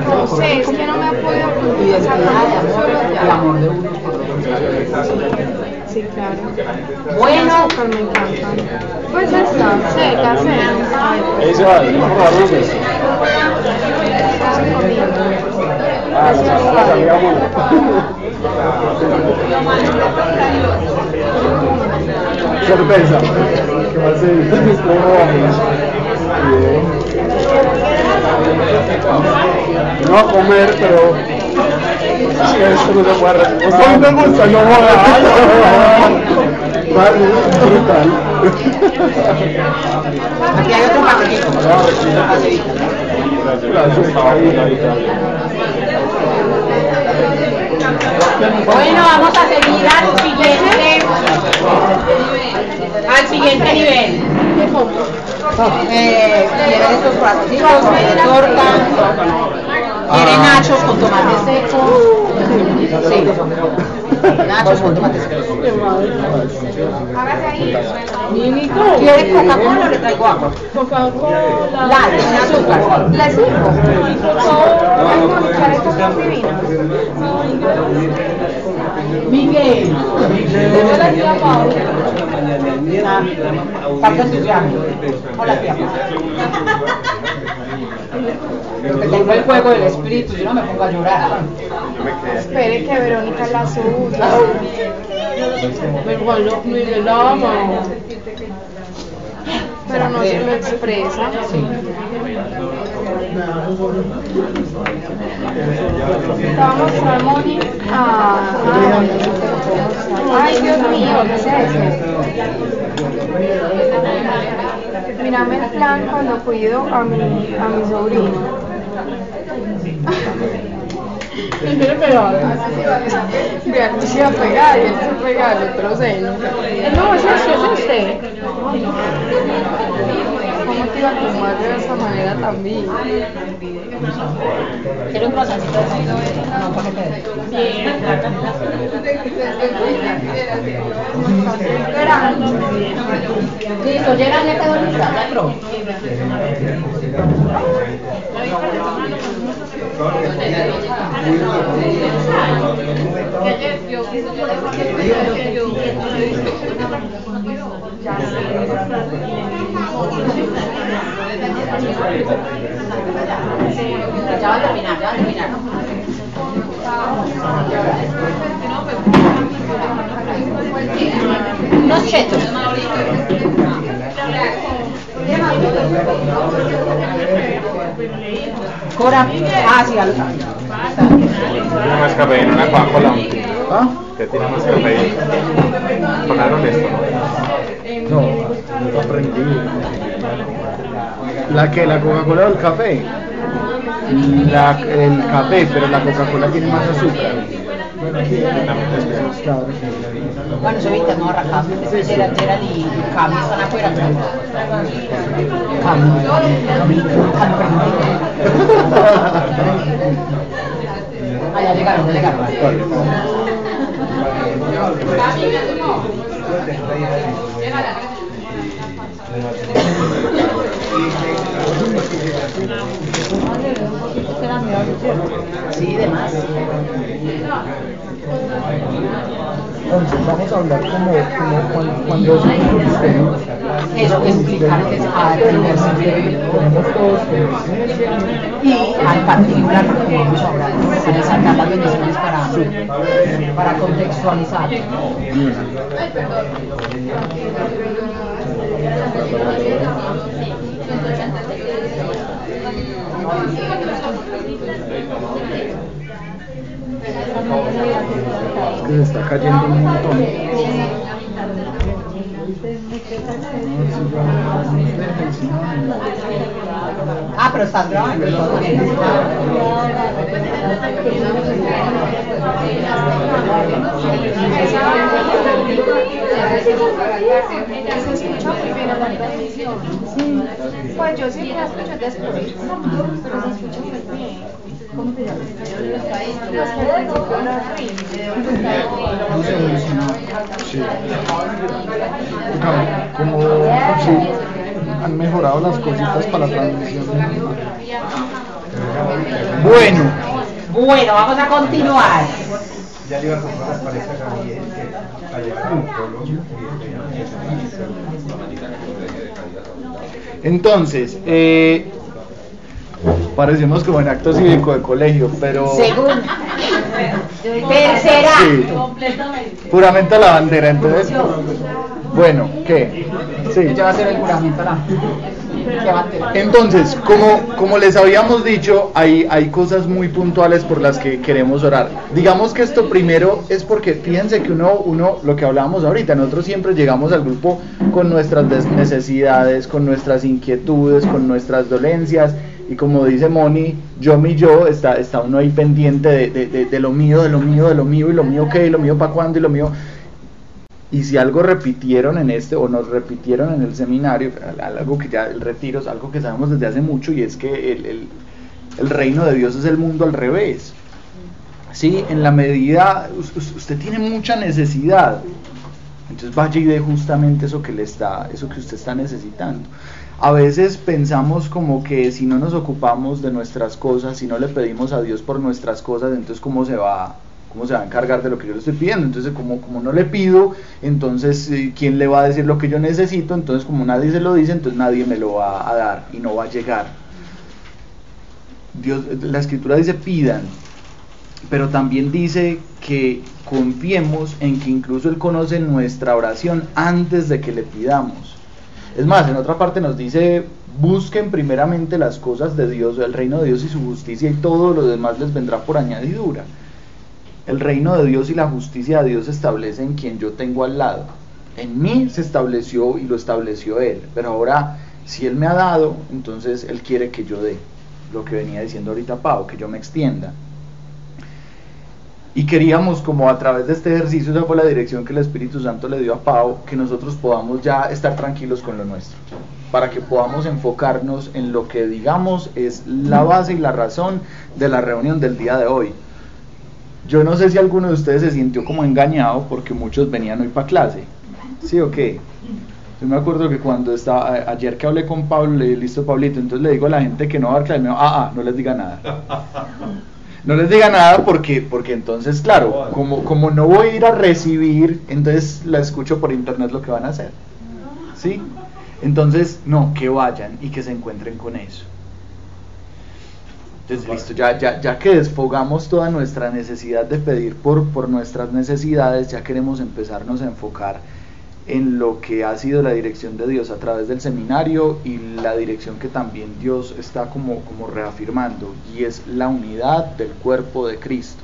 no sé, es que no me apoyo con de amor, el amor de uno por otro. Sí, claro. Bueno, me encanta. Pues esta, seca, seca. Ahí se va, vamos a darnos. Ah, la la salida buena. Sorpresa. ¿Qué va a ser? ¿Cómo vamos? Bien. No voy a comer, pero es que esto no se puede a mí me gusta, no joda. Vale, brutal. aquí hay otro paquetito. Gracias. Bueno, vamos a seguir al siguiente, al siguiente nivel. Eh, estos platitos, quieren torta, quieren nachos con tomate seco. Sí. Nachos con tomate seco. ¿Quiere Coca-Cola o le traigo agua? Coca-Cola. La, sin azúcar. ¿Le sirvo? ¿Quiere coca y vino? Miguel. Yo le tía Paula. Parte entusiasmo. Hola, tía. Porque tengo el juego del espíritu, yo no me pongo a llorar. Me. Espere que Verónica la suya. Igual lo Miguel la ama. Pero no se lo expresa. Vamos a Moni. Ah, ay, Dios mío, ¿qué es eso? Mírame el plan cuando cuido a mi, a mi sobrino. ¿Quién quiere pegar? Vean, se iba a pegar él se pega al otro. No, es este, es este. ¿Cómo te iba a tomar de esa manera también? ¿Quiere un de sal? No, ¿para Listo, llega, ya quedó va a terminar, ya va a terminar. Unos chetos. Cora, ah, sí. Tiene más cafeína, una Coca-Cola. ¿Ah? Que tiene más cafeína. Esto, ¿no? No, aprendí. ¿La que ¿La Coca-Cola o el café? La, el café, pero la Coca-Cola tiene más azúcar. Bueno, soy ahorita no arrancamos. Gerald, Gerald y Cami están afuera. Cami, Ah, ya llegaron, ya llegaron. Sí, de más. Entonces vamos a hablar como, como cuando, cuando es un ministerio. Eso que explicar que es a primer. Tenemos todos y al particular, porque vamos a hablar, a resaltar las bendiciones para, para contextualizar. Es que se está cayendo un montón. Ah, pero estás grabando. todo bien. Se escucha muy bien la transmisión. Pues yo sí la escucho se. ¿Cómo principio no Sí. Como, sí, han mejorado las cositas para la transmisión. Bueno, Bueno, vamos a continuar. Ya le iba a comprar las parejas a Miguel que allá en Colombia. entonces, eh, parecemos como en acto cívico de colegio, pero Segundo. Tercera. Sí. juramento a la bandera, entonces, bueno, ¿qué? Sí. Ella va a hacer el juramento a la. Entonces, como, como les habíamos dicho, hay, hay cosas muy puntuales por las que queremos orar. Digamos que esto primero es porque fíjense que uno, uno, lo que hablábamos ahorita, nosotros siempre llegamos al grupo con nuestras des- necesidades, con nuestras inquietudes, con nuestras dolencias. Y como dice Moni, yo mi yo, está, está uno ahí pendiente de, de- de- lo mío, de lo mío, de lo mío, y lo mío qué, y lo mío para cuándo, y lo mío... Y si algo repitieron en este, o nos repitieron en el seminario, al- algo que ya, el retiro es algo que sabemos desde hace mucho, y es que el, el- El reino de Dios es el mundo al revés. ¿Sí? En la medida, usted tiene mucha necesidad, entonces vaya y dé justamente eso que le está, eso que usted está necesitando. A veces pensamos como que si no nos ocupamos de nuestras cosas, si no le pedimos a Dios por nuestras cosas, entonces cómo se va, cómo se va a encargar de lo que yo le estoy pidiendo. Entonces como, no le pido, entonces eh, quién le va a decir lo que yo necesito, entonces como nadie se lo dice, entonces nadie me lo va a dar y no va a llegar. Dios, la escritura dice pidan, pero también dice que confiemos en que incluso Él conoce nuestra oración antes de que le pidamos. Es más, en otra parte nos dice, busquen primeramente las cosas de Dios, el reino de Dios y su justicia y todo lo demás les vendrá por añadidura. El reino de Dios y la justicia de Dios se establecen quien yo tengo al lado. En mí se estableció y lo estableció Él, pero ahora si Él me ha dado, entonces Él quiere que yo dé lo que venía diciendo ahorita Pau, que yo me extienda. Y queríamos como a través de este ejercicio, esa fue la dirección que el Espíritu Santo le dio a Pau, que nosotros podamos ya estar tranquilos con lo nuestro, para que podamos enfocarnos en lo que digamos es la base y la razón de la reunión del día de hoy. Yo no sé si alguno de ustedes se sintió como engañado porque muchos venían hoy para clase. ¿Sí o qué? Yo me acuerdo que cuando estaba, ayer que hablé con Pablo, le dije, listo Pablito, entonces le digo a la gente que no va a dar clase, me dijo, ah, ah, no les diga nada. No les diga nada porque, porque entonces, claro, como, como no voy a ir a recibir, entonces la escucho por internet lo que van a hacer. ¿Sí? Entonces, no, que vayan y que se encuentren con eso. Entonces, listo, ya, ya, ya que desfogamos toda nuestra necesidad de pedir por, por nuestras necesidades, ya queremos empezarnos a enfocar en lo que ha sido la dirección de Dios a través del seminario y la dirección que también Dios está como, como reafirmando y es la unidad del cuerpo de Cristo.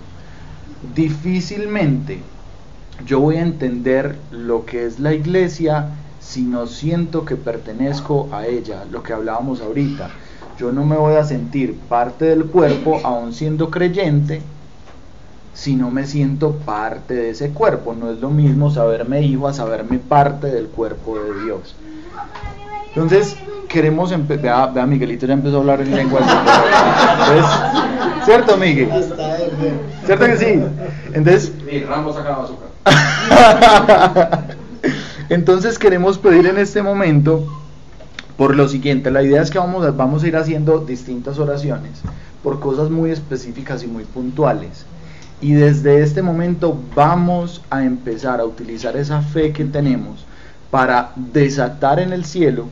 Difícilmente yo voy a entender lo que es la iglesia si no siento que pertenezco a ella, lo que hablábamos ahorita. Yo no me voy a sentir parte del cuerpo aún siendo creyente si no me siento parte de ese cuerpo. No es lo mismo saberme hijo a saberme parte del cuerpo de Dios. Entonces, queremos empezar. Vea, Miguelito ya empezó a hablar en lengua. ¿Cierto, Miguel? ¿Cierto que sí? Entonces. Entonces, queremos pedir en este momento por lo siguiente. La idea es que vamos a, vamos a ir haciendo distintas oraciones por cosas muy específicas y muy puntuales. Y desde este momento vamos a empezar a utilizar esa fe que tenemos para desatar en el cielo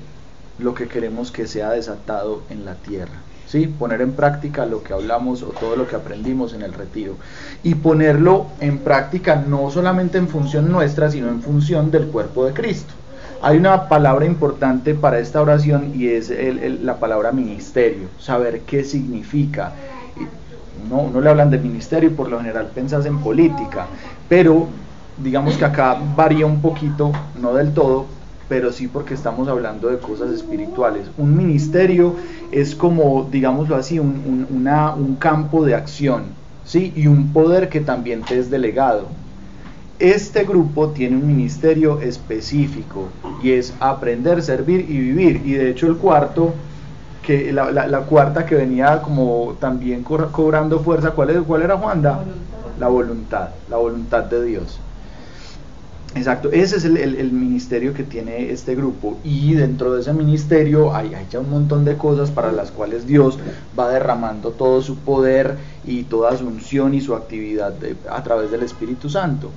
lo que queremos que sea desatado en la tierra. ¿sí? Poner en práctica lo que hablamos o todo lo que aprendimos en el retiro. Y ponerlo en práctica no solamente en función nuestra, sino en función del cuerpo de Cristo. Hay una palabra importante para esta oración y es la palabra ministerio, saber qué significa no, uno le hablan de ministerio y por lo general pensas en política, pero digamos que acá varía un poquito, no del todo, pero sí porque estamos hablando de cosas espirituales. Un ministerio es como, digámoslo así, un, un campo de acción, ¿sí? Y un poder que también te es delegado. Este grupo tiene un ministerio específico y es aprender, servir y vivir. Y de hecho el cuarto que la, la, cuarta que venía como también cobrando fuerza, ¿cuál, es, cuál era Juanda? La voluntad, la voluntad de Dios. Exacto, ese es el, el, ministerio que tiene este grupo y dentro de ese ministerio hay, hay, ya un montón de cosas para las cuales Dios va derramando todo su poder y toda su unción y su actividad a través del Espíritu Santo.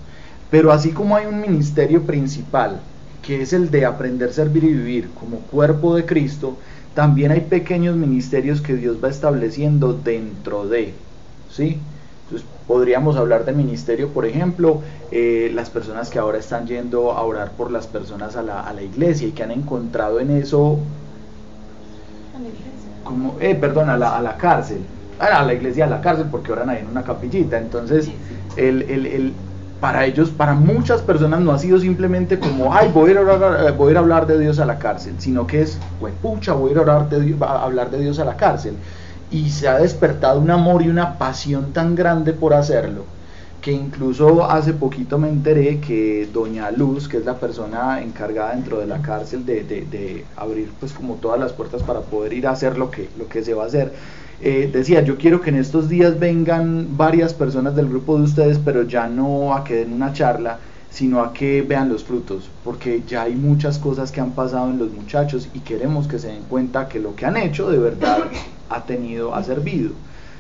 Pero así como hay un ministerio principal, que es el de aprender, servir y vivir como cuerpo de Cristo, también hay pequeños ministerios que Dios va estableciendo dentro de, ¿sí? Entonces podríamos hablar de ministerio, por ejemplo, eh, las personas que ahora están yendo a orar por las personas a la, a la iglesia y que han encontrado en eso, como, eh, perdón, a la, a la cárcel, a la iglesia, a la cárcel, porque oran ahí en una capillita. Entonces, el, el, el para ellos, para muchas personas no ha sido simplemente como, ay, voy a hablar, eh, voy hablar de Dios a la cárcel, sino que es, pucha, voy a hablar de, Dios a la cárcel. Y se ha despertado un amor y una pasión tan grande por hacerlo, que incluso hace poquito me enteré que Doña Luz, que es la persona encargada dentro de la cárcel de, de, de abrir pues como todas las puertas para poder ir a hacer lo que, lo que se va a hacer, eh, decía, yo quiero que en estos días vengan varias personas del grupo de ustedes, pero ya no a que den una charla, sino a que vean los frutos, porque ya hay muchas cosas que han pasado en los muchachos y queremos que se den cuenta que lo que han hecho de verdad ha tenido, ha servido.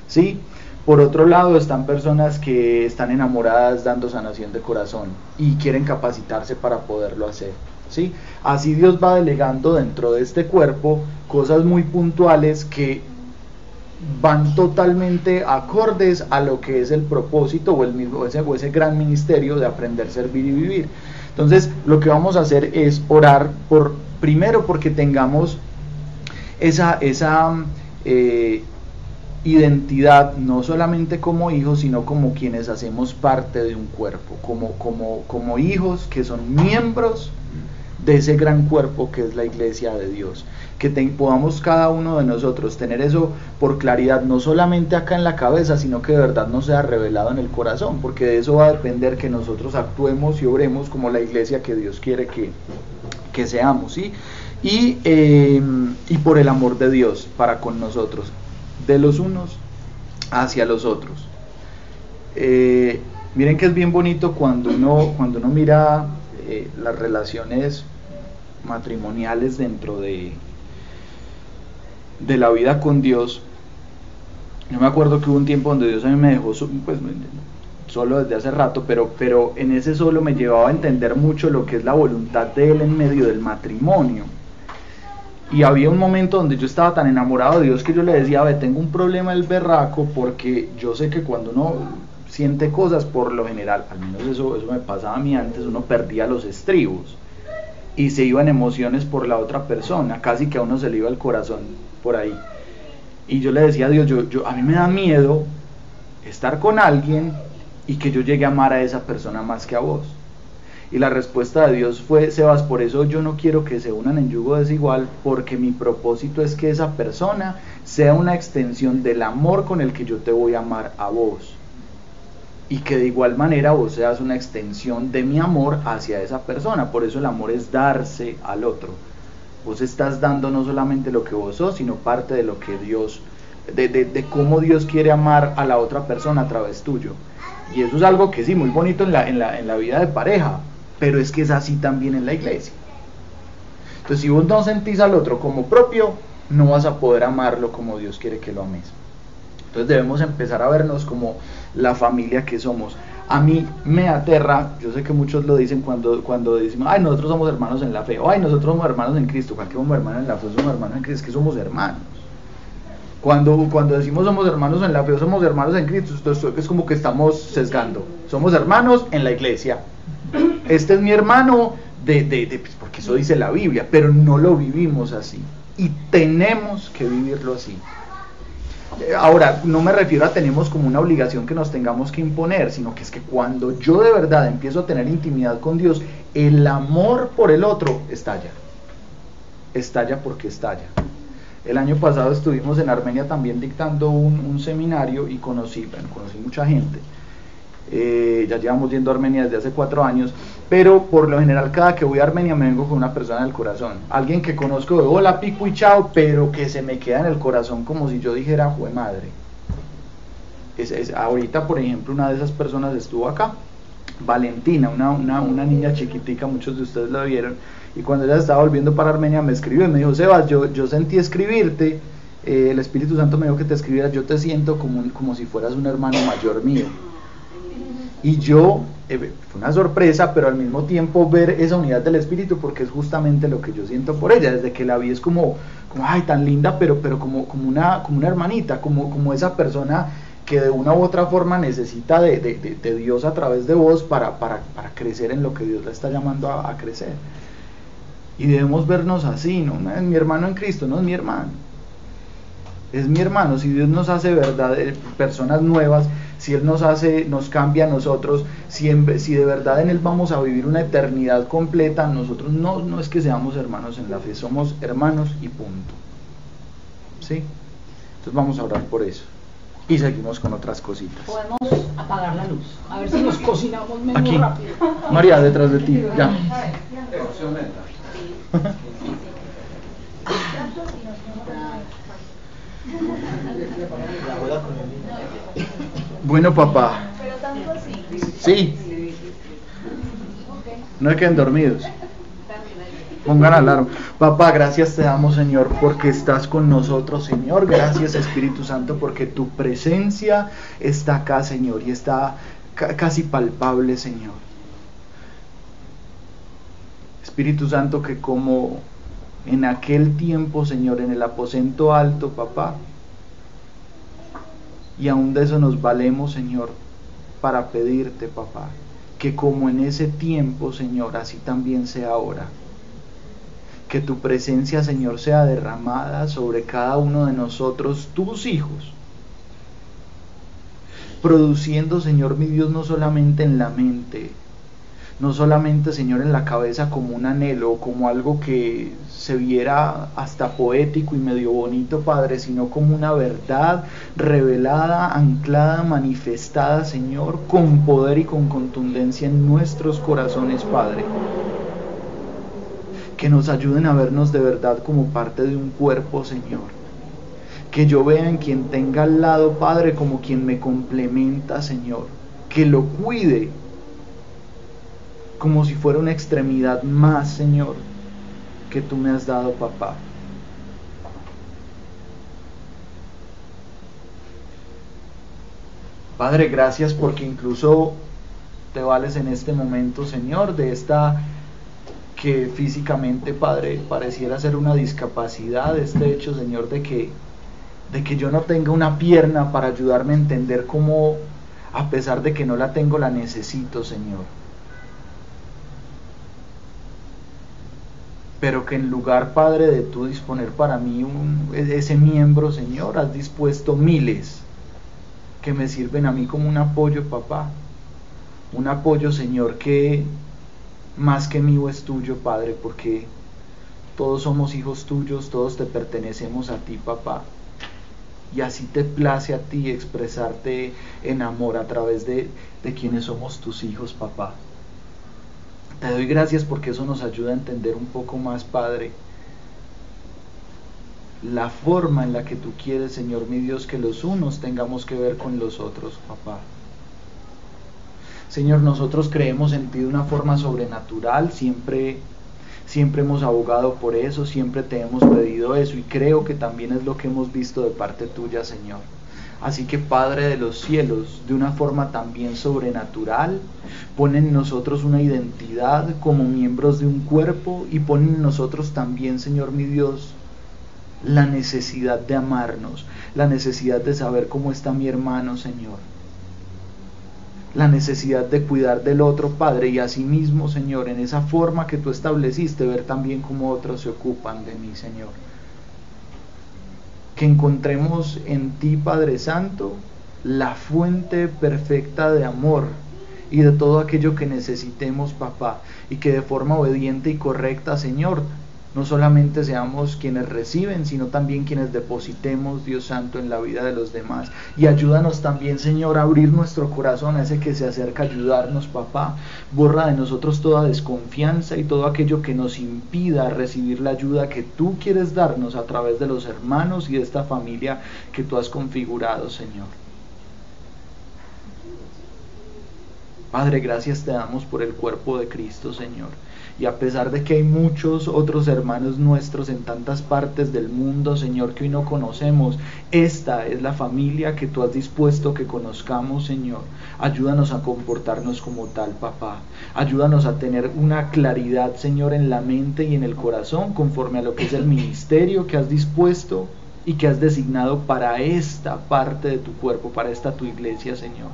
¿sí? Por otro lado están personas que están enamoradas dando sanación de corazón y quieren capacitarse para poderlo hacer. ¿sí? Así Dios va delegando dentro de este cuerpo cosas muy puntuales que van totalmente acordes a lo que es el propósito o el mismo o ese gran ministerio de aprender, servir y vivir. Entonces, lo que vamos a hacer es orar por primero porque tengamos esa, esa eh, identidad no solamente como hijos, sino como quienes hacemos parte de un cuerpo, como, como, como hijos que son miembros de ese gran cuerpo que es la iglesia de Dios. Que podamos cada uno de nosotros tener eso por claridad, no solamente acá en la cabeza, sino que de verdad nos sea revelado en el corazón, porque de eso va a depender que nosotros actuemos y obremos como la iglesia que Dios quiere que, que seamos, ¿sí? Y, eh, y por el amor de Dios para con nosotros, de los unos hacia los otros. Eh, miren que es bien bonito cuando uno, cuando uno mira eh, las relaciones matrimoniales dentro de, de la vida con Dios. Yo me acuerdo que hubo un tiempo donde Dios a mí me dejó pues, solo desde hace rato, pero, pero en ese solo me llevaba a entender mucho lo que es la voluntad de Él en medio del matrimonio. Y había un momento donde yo estaba tan enamorado de Dios que yo le decía, ve, tengo un problema el berraco porque yo sé que cuando uno siente cosas, por lo general, al menos eso, eso me pasaba a mí antes, uno perdía los estribos y se iban emociones por la otra persona, casi que a uno se le iba el corazón por ahí. Y yo le decía a Dios, yo, yo, a mí me da miedo estar con alguien y que yo llegue a amar a esa persona más que a vos. Y la respuesta de Dios fue, Sebas, por eso yo no quiero que se unan en yugo desigual, porque mi propósito es que esa persona sea una extensión del amor con el que yo te voy a amar a vos y que de igual manera vos seas una extensión de mi amor hacia esa persona. Por eso el amor es darse al otro. Vos estás dando no solamente lo que vos sos, sino parte de lo que Dios, de, de, cómo Dios quiere amar a la otra persona a través tuyo. Y eso es algo que sí, muy bonito en la, en la, en la vida de pareja, pero es que es así también en la iglesia. Entonces, si vos no sentís al otro como propio, no vas a poder amarlo como Dios quiere que lo ames. Entonces debemos empezar a vernos como la familia que somos. A mí me aterra, yo sé que muchos lo dicen cuando, cuando decimos, ay, nosotros somos hermanos en la fe, o ay, nosotros somos hermanos en Cristo, cualquier somos hermanos en la fe, somos hermanos en Cristo, es que somos hermanos. Cuando, cuando decimos somos hermanos en la fe, somos hermanos en Cristo, esto es como que estamos sesgando. Somos hermanos en la iglesia. Este es mi hermano, de, de, de, pues, porque eso dice la Biblia, pero no lo vivimos así. Y tenemos que vivirlo así. Ahora, no me refiero a tenemos como una obligación que nos tengamos que imponer, sino que es que cuando yo de verdad empiezo a tener intimidad con Dios, el amor por el otro estalla. Estalla porque estalla. El año pasado estuvimos en Armenia también dictando un, seminario y conocí, conocí mucha gente. Eh, ya llevamos yendo a Armenia desde hace cuatro años, pero por lo general cada que voy a Armenia me vengo con una persona del corazón, alguien que conozco de hola, pico y chao, pero que se me queda en el corazón como si yo dijera, jue madre. Ahorita, por ejemplo, una de esas personas estuvo acá, Valentina, una, una, una niña chiquitica, muchos de ustedes la vieron, y cuando ella estaba volviendo para Armenia me escribió y me dijo, Sebas, yo, yo sentí escribirte, eh, el Espíritu Santo me dijo que te escribieras, yo te siento como, como si fueras un hermano mayor mío. Y yo, eh, fue una sorpresa, pero al mismo tiempo ver esa unidad del espíritu, porque es justamente lo que yo siento por ella. Desde que la vi es como, como ay, tan linda, pero, pero como, como, una, como una hermanita, como, como esa persona que de una u otra forma necesita de, de, Dios a través de vos para, para, para, crecer en lo que Dios le está llamando a, a crecer. Y debemos vernos así, ¿no? Es mi hermano en Cristo, no es mi hermano. Es mi hermano, si Dios nos hace verdad, personas nuevas, si Él nos hace, nos cambia a nosotros, si, si de verdad en Él vamos a vivir una eternidad completa, nosotros no, no es que seamos hermanos en la fe, somos hermanos y punto. ¿Sí? Entonces vamos a orar por eso. Y seguimos con otras cositas. Podemos apagar la luz. A ver si nos cocinamos menos Aquí. rápido. María, detrás de ti. Ya. Bueno, papá. Sí. No se queden dormidos. Pongan alarma. Papá, gracias te damos, Señor, porque estás con nosotros, Señor. Gracias, Espíritu Santo, porque tu presencia está acá, Señor, y está ca- casi palpable, Señor. Espíritu Santo, que como en aquel tiempo, Señor, en el aposento alto, papá, y aún de eso nos valemos, Señor, para pedirte, papá, que como en ese tiempo, Señor, así también sea ahora. Que tu presencia, Señor, sea derramada sobre cada uno de nosotros, tus hijos. Produciendo, Señor mi Dios, no solamente en la mente, no solamente, Señor, en la cabeza como un anhelo, como algo que se viera hasta poético y medio bonito, Padre, sino como una verdad revelada, anclada, manifestada, Señor, con poder y con contundencia en nuestros corazones, Padre. Que nos ayuden a vernos de verdad como parte de un cuerpo, Señor. Que yo vea en quien tenga al lado, Padre, como quien me complementa, Señor. Que lo cuide como si fuera una extremidad más, Señor, que tú me has dado, papá. Padre, gracias porque incluso te vales en este momento, Señor, de esta que físicamente, Padre, pareciera ser una discapacidad, este hecho, Señor, de que de que yo no tenga una pierna para ayudarme a entender cómo a pesar de que no la tengo la necesito, Señor. Pero que en lugar, Padre, de tú disponer para mí un, ese miembro, Señor, has dispuesto miles que me sirven a mí como un apoyo, papá. Un apoyo, Señor, que más que mío es tuyo, Padre, porque todos somos hijos tuyos, todos te pertenecemos a ti, papá. Y así te place a ti expresarte en amor a través de, de quienes somos tus hijos, papá. Te doy gracias porque eso nos ayuda a entender un poco más, Padre, la forma en la que tú quieres, Señor mi Dios, que los unos tengamos que ver con los otros, papá. Señor, nosotros creemos en ti de una forma sobrenatural, siempre siempre hemos abogado por eso, siempre te hemos pedido eso y creo que también es lo que hemos visto de parte tuya, Señor. Así que Padre de los cielos, de una forma también sobrenatural, pone en nosotros una identidad como miembros de un cuerpo y pone en nosotros también, Señor mi Dios, la necesidad de amarnos, la necesidad de saber cómo está mi hermano, Señor. La necesidad de cuidar del otro, Padre, y asimismo, Señor, en esa forma que tú estableciste, ver también cómo otros se ocupan de mí, Señor que encontremos en ti, Padre Santo, la fuente perfecta de amor y de todo aquello que necesitemos, papá, y que de forma obediente y correcta, Señor, no solamente seamos quienes reciben, sino también quienes depositemos, Dios Santo, en la vida de los demás. Y ayúdanos también, Señor, a abrir nuestro corazón a ese que se acerca a ayudarnos, papá. Borra de nosotros toda desconfianza y todo aquello que nos impida recibir la ayuda que tú quieres darnos a través de los hermanos y de esta familia que tú has configurado, Señor. Padre, gracias te damos por el cuerpo de Cristo, Señor. Y a pesar de que hay muchos otros hermanos nuestros en tantas partes del mundo, Señor, que hoy no conocemos, esta es la familia que tú has dispuesto que conozcamos, Señor. Ayúdanos a comportarnos como tal, papá. Ayúdanos a tener una claridad, Señor, en la mente y en el corazón, conforme a lo que es el ministerio que has dispuesto y que has designado para esta parte de tu cuerpo, para esta tu iglesia, Señor.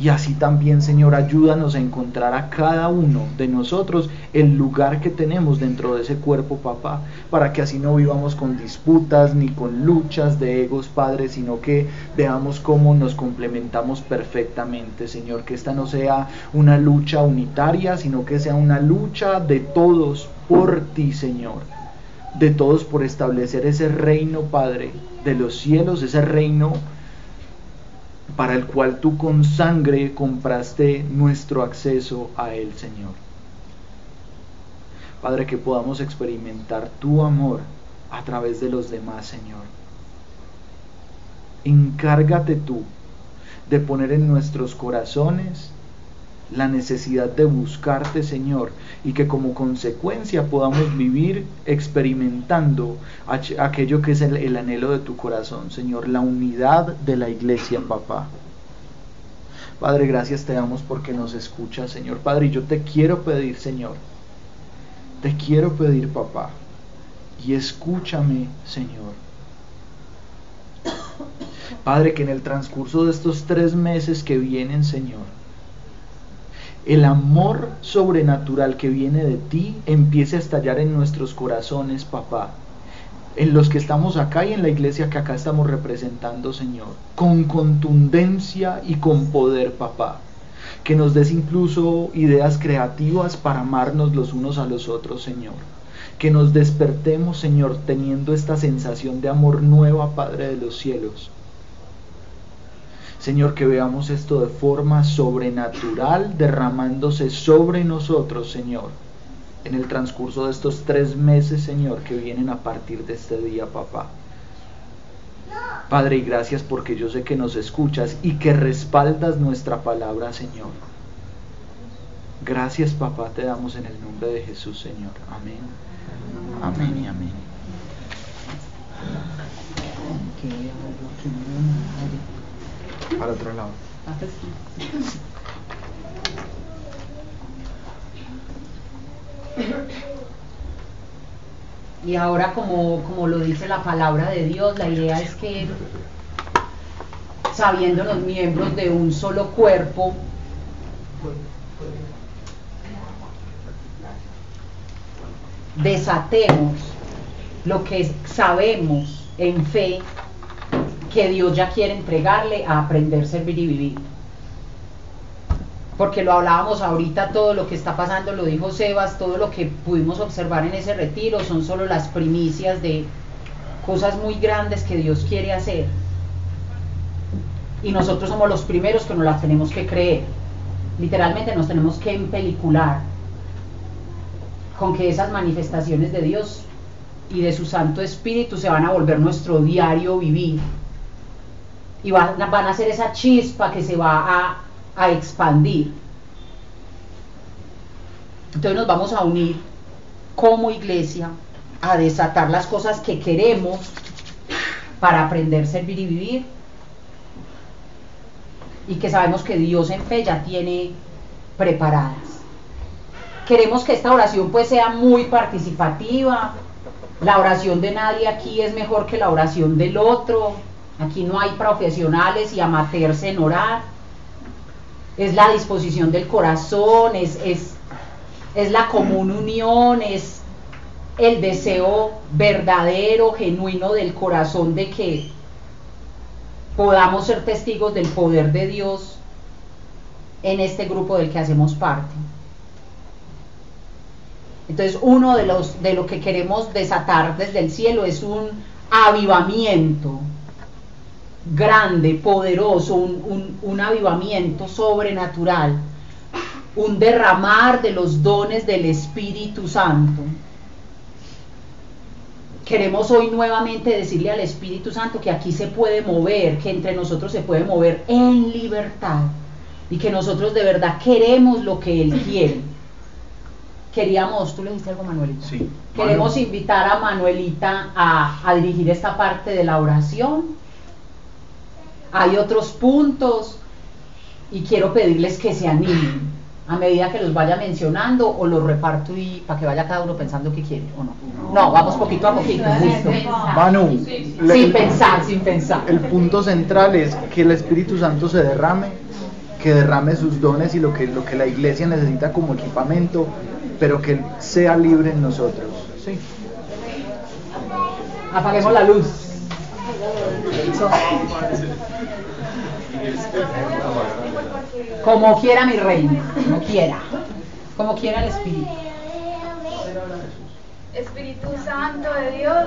Y así también, Señor, ayúdanos a encontrar a cada uno de nosotros el lugar que tenemos dentro de ese cuerpo, papá, para que así no vivamos con disputas ni con luchas de egos, Padre, sino que veamos cómo nos complementamos perfectamente, Señor, que esta no sea una lucha unitaria, sino que sea una lucha de todos por ti, Señor, de todos por establecer ese reino, Padre, de los cielos, ese reino para el cual tú con sangre compraste nuestro acceso a Él, Señor. Padre, que podamos experimentar tu amor a través de los demás, Señor. encárgate tú de poner en nuestros corazones la necesidad de buscarte, Señor, y que como consecuencia podamos vivir experimentando aquello que es el, el, anhelo de tu corazón, Señor, la unidad de la iglesia, papá. Padre, gracias te damos porque nos escuchas, Señor. Padre, yo te quiero pedir, Señor, te quiero pedir, papá, y escúchame, Señor. Padre, que en el transcurso de estos tres meses que vienen, Señor, el amor sobrenatural que viene de ti empiece a estallar en nuestros corazones, papá. En los que estamos acá y en la iglesia que acá estamos representando, Señor. Con contundencia y con poder, papá. Que nos des incluso ideas creativas para amarnos los unos a los otros, Señor. Que nos despertemos, Señor, teniendo esta sensación de amor nueva, Padre de los cielos Señor, que veamos esto de forma sobrenatural derramándose sobre nosotros, Señor, en el transcurso de estos tres meses, Señor, que vienen a partir de este día, papá. Padre, y gracias porque yo sé que nos escuchas y que respaldas nuestra palabra, Señor. Gracias, papá, te damos en el nombre de Jesús, Señor. Amén. Amén y amén. Para otro lado. Y ahora, como, como lo dice la palabra de Dios, la idea es que, sabiendo los miembros de un solo cuerpo, desatemos lo que sabemos en fe que Dios ya quiere entregarle a aprender, servir y vivir. Porque lo hablábamos ahorita, todo lo que está pasando, lo dijo Sebas, todo lo que pudimos observar en ese retiro son solo las primicias de cosas muy grandes que Dios quiere hacer. Y nosotros somos los primeros que nos las tenemos que creer. Literalmente nos tenemos que empelicular con que esas manifestaciones de Dios y de su Santo Espíritu se van a volver nuestro diario vivir y van, a ser esa chispa que se va a, expandir. Entonces nos vamos a unir como iglesia a desatar las cosas que queremos para aprender, servir y vivir. Y que sabemos que Dios en fe ya tiene preparadas. Queremos que esta oración pues sea muy participativa. La oración de nadie aquí es mejor que la oración del otro Aquí no hay profesionales y amateurs en orar. Es la disposición del corazón, es, es, es la común unión, es el deseo verdadero, genuino del corazón de que podamos ser testigos del poder de Dios en este grupo del que hacemos parte. Entonces, uno de los de lo que queremos desatar desde el cielo es un avivamiento, grande, poderoso, un, avivamiento sobrenatural, un derramar de los dones del Espíritu Santo. Queremos hoy nuevamente decirle al Espíritu Santo que aquí se puede mover, que entre nosotros se puede mover en libertad y que nosotros de verdad queremos lo que Él quiere. Queríamos, tú le dijiste algo, Manuelita. Sí. Queremos invitar a Manuelita a, a dirigir esta parte de la oración hay otros puntos y quiero pedirles que se animen a medida que los vaya mencionando o los reparto y para que vaya cada uno pensando qué quiere o no. No, vamos poquito a poquito. Manu, sin pensar, sin pensar. El punto central es que el Espíritu Santo se derrame, que derrame sus dones y lo que, lo que la iglesia necesita como equipamiento, pero que sea libre en nosotros. Sí. Apaguemos la luz. Como quiera mi reina, como quiera, como quiera el Espíritu. Espíritu Santo de Dios,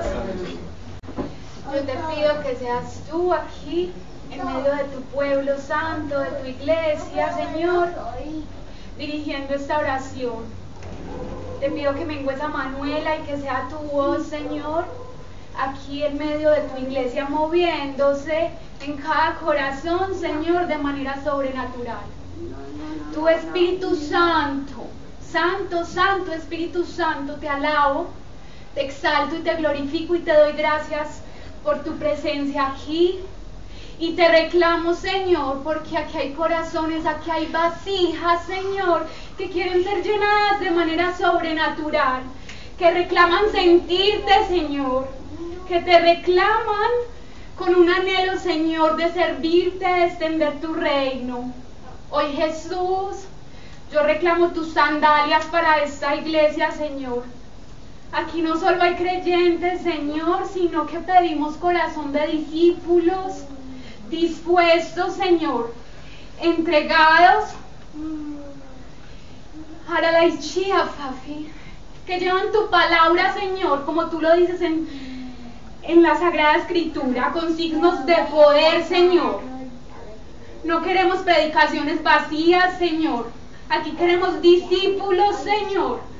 yo te pido que seas tú aquí, en medio de tu pueblo santo, de tu iglesia, Señor, dirigiendo esta oración. Te pido que me a Manuela y que sea tu voz, Señor, aquí en medio de tu iglesia moviéndose en cada corazón, Señor, de manera sobrenatural. Tu Espíritu Santo, Santo, Santo, Espíritu Santo, te alabo, te exalto y te glorifico y te doy gracias por tu presencia aquí. Y te reclamo, Señor, porque aquí hay corazones, aquí hay vasijas, Señor, que quieren ser llenadas de manera sobrenatural, que reclaman sentirte, Señor, que te reclaman con un anhelo, Señor, de servirte, de extender tu reino. Hoy, Jesús, yo reclamo tus sandalias para esta iglesia, Señor. Aquí no solo hay creyentes, Señor, sino que pedimos corazón de discípulos dispuestos, Señor, entregados para la Fafi, que llevan tu palabra, Señor, como tú lo dices en, en la Sagrada Escritura, con signos de poder, Señor. No queremos predicaciones vacías, Señor. Aquí queremos discípulos, Señor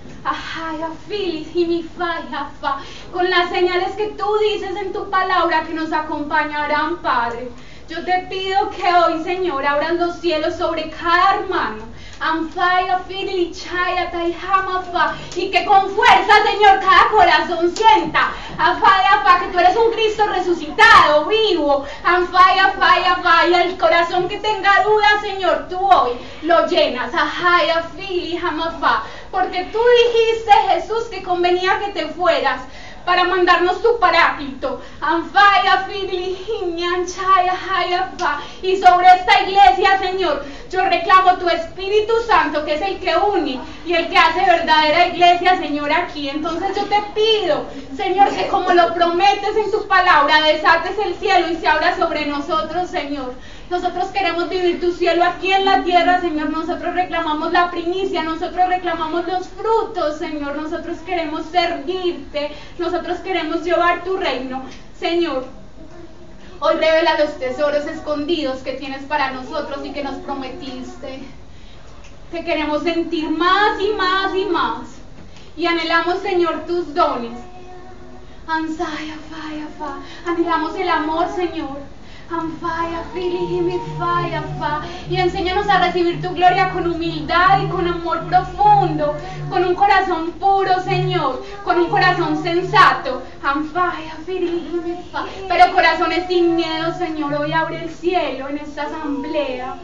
con las señales que tú dices en tu palabra que nos acompañarán, Padre. Yo te pido que hoy, Señor, abran los cielos sobre cada hermano. Y que con fuerza, Señor, cada corazón sienta. que tú eres un Cristo resucitado, vivo. Anfaya, falla. El corazón que tenga duda, Señor, tú hoy lo llenas. Ajaya, fili, Porque tú dijiste, Jesús, que convenía que te fueras para mandarnos tu paráclito. Y sobre esta iglesia, Señor, yo reclamo tu Espíritu Santo, que es el que une y el que hace verdadera iglesia, Señor, aquí. Entonces yo te pido, Señor, que como lo prometes en tu palabra, desates el cielo y se abra sobre nosotros, Señor. Nosotros queremos vivir tu cielo aquí en la tierra, Señor. Nosotros reclamamos la primicia, nosotros reclamamos los frutos, Señor. Nosotros queremos servirte, nosotros queremos llevar tu reino, Señor. Hoy revela los tesoros escondidos que tienes para nosotros y que nos prometiste. Te queremos sentir más y más y más. Y anhelamos, Señor, tus dones. Anhelamos el amor, Señor y enséñanos a recibir tu gloria con humildad y con amor profundo, con un corazón puro, Señor, con un corazón sensato. Pero corazones sin miedo, Señor, hoy abre el cielo en esta asamblea.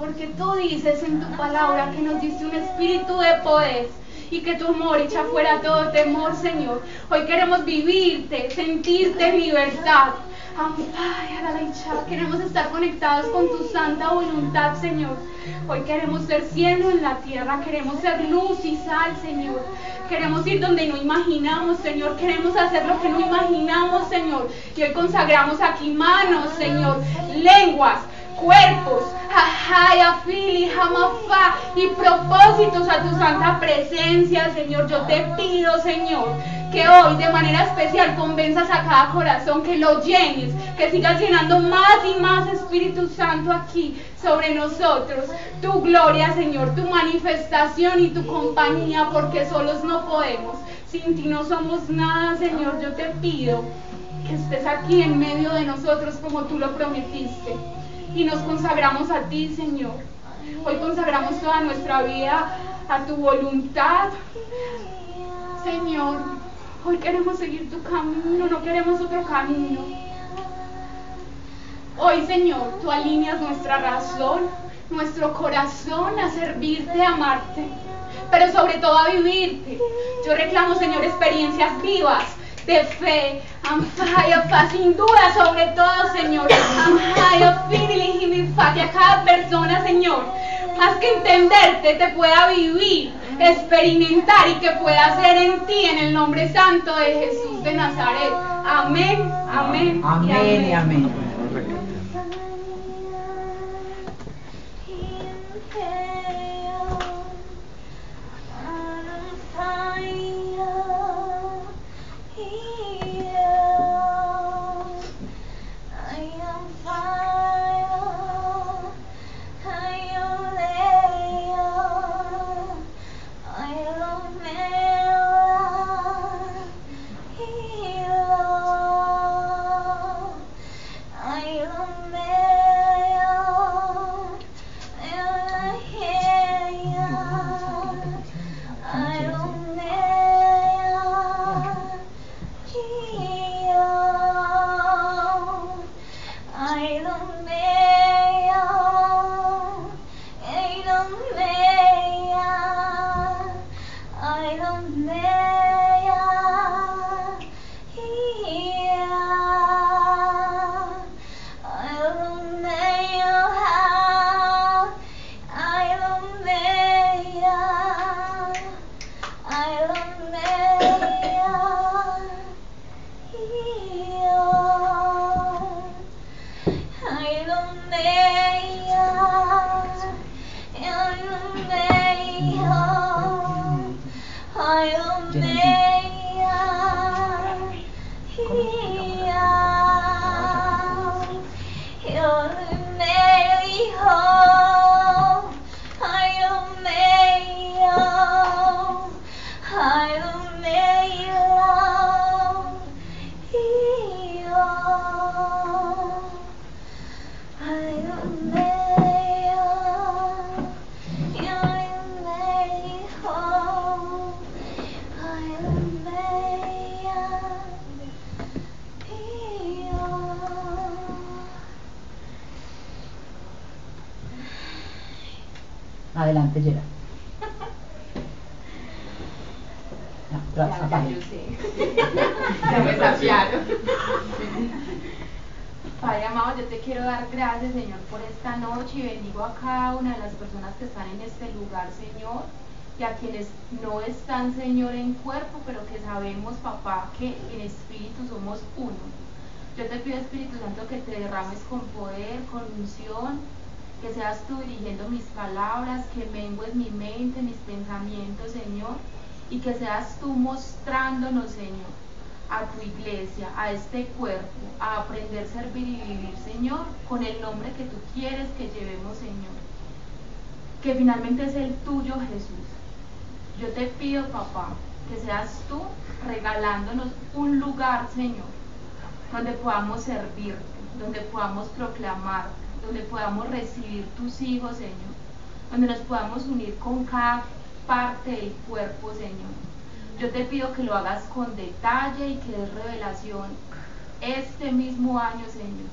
Porque tú dices en tu palabra que nos diste un espíritu de poder y que tu amor echa fuera todo temor, Señor. Hoy queremos vivirte, sentirte en libertad. Queremos estar conectados con tu santa voluntad, Señor. Hoy queremos ser cielo en la tierra, queremos ser luz y sal, Señor. Queremos ir donde no imaginamos, Señor. Queremos hacer lo que no imaginamos, Señor. Y hoy consagramos aquí manos, Señor, lenguas, cuerpos, y propósitos a tu santa presencia, Señor. Yo te pido, Señor, que hoy de manera especial convenzas a cada corazón, que lo llenes, que sigas llenando más y más Espíritu Santo aquí sobre nosotros. Tu gloria, Señor, tu manifestación y tu compañía, porque solos no podemos. Sin ti no somos nada, Señor. Yo te pido que estés aquí en medio de nosotros como tú lo prometiste. Y nos consagramos a ti, Señor. Hoy consagramos toda nuestra vida a tu voluntad. Señor, Hoy queremos seguir tu camino, no queremos otro camino. Hoy, Señor, tú alineas nuestra razón, nuestro corazón a servirte, a amarte, pero sobre todo a vivirte. Yo reclamo, Señor, experiencias vivas de fe, amaya, sin duda, sobre todo, Señor, amaya, que a cada persona, Señor, más que entenderte, te pueda vivir experimentar y que pueda ser en ti en el nombre santo de Jesús de Nazaret. Amén, amén. Amén y amén. Seas tú dirigiendo mis palabras, que mengues mi mente, mis pensamientos, Señor, y que seas tú mostrándonos, Señor, a tu iglesia, a este cuerpo, a aprender, servir y vivir, Señor, con el nombre que tú quieres que llevemos, Señor, que finalmente es el tuyo, Jesús. Yo te pido, papá, que seas tú regalándonos un lugar, Señor, donde podamos servirte, donde podamos proclamarte, donde podamos recibir tus hijos, Señor, donde nos podamos unir con cada parte del cuerpo, Señor. Yo te pido que lo hagas con detalle y que des revelación este mismo año, Señor.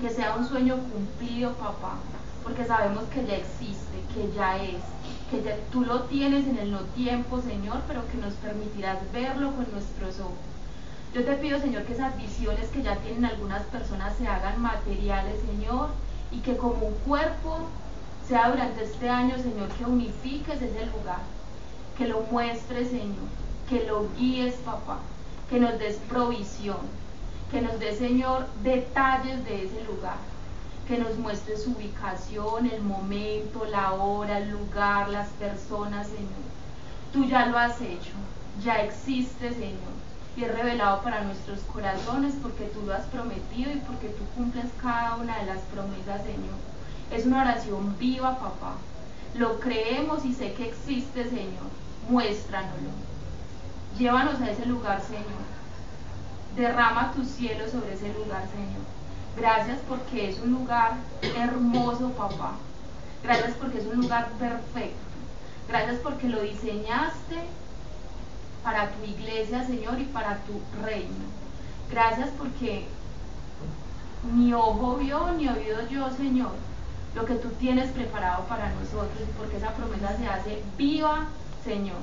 Que sea un sueño cumplido, papá, porque sabemos que ya existe, que ya es, que ya tú lo tienes en el no tiempo, Señor, pero que nos permitirás verlo con nuestros ojos. Yo te pido, Señor, que esas visiones que ya tienen algunas personas se hagan materiales, Señor, y que como un cuerpo sea durante este año, Señor, que unifiques ese lugar, que lo muestres, Señor, que lo guíes, papá, que nos des provisión, que nos des, Señor, detalles de ese lugar, que nos muestres su ubicación, el momento, la hora, el lugar, las personas, Señor. Tú ya lo has hecho, ya existe, Señor, y es revelado para nuestros corazones porque tú lo has prometido y porque tú cumples cada una de las promesas, Señor. Es una oración viva, papá. Lo creemos y sé que existe, Señor. Muéstranoslo. Llévanos a ese lugar, Señor. Derrama tu cielo sobre ese lugar, Señor. Gracias porque es un lugar hermoso, papá. Gracias porque es un lugar perfecto. Gracias porque lo diseñaste para tu iglesia, Señor, y para tu reino. Gracias porque ni ojo vio, ni oído yo, Señor, lo que tú tienes preparado para nosotros porque esa promesa se hace viva, Señor.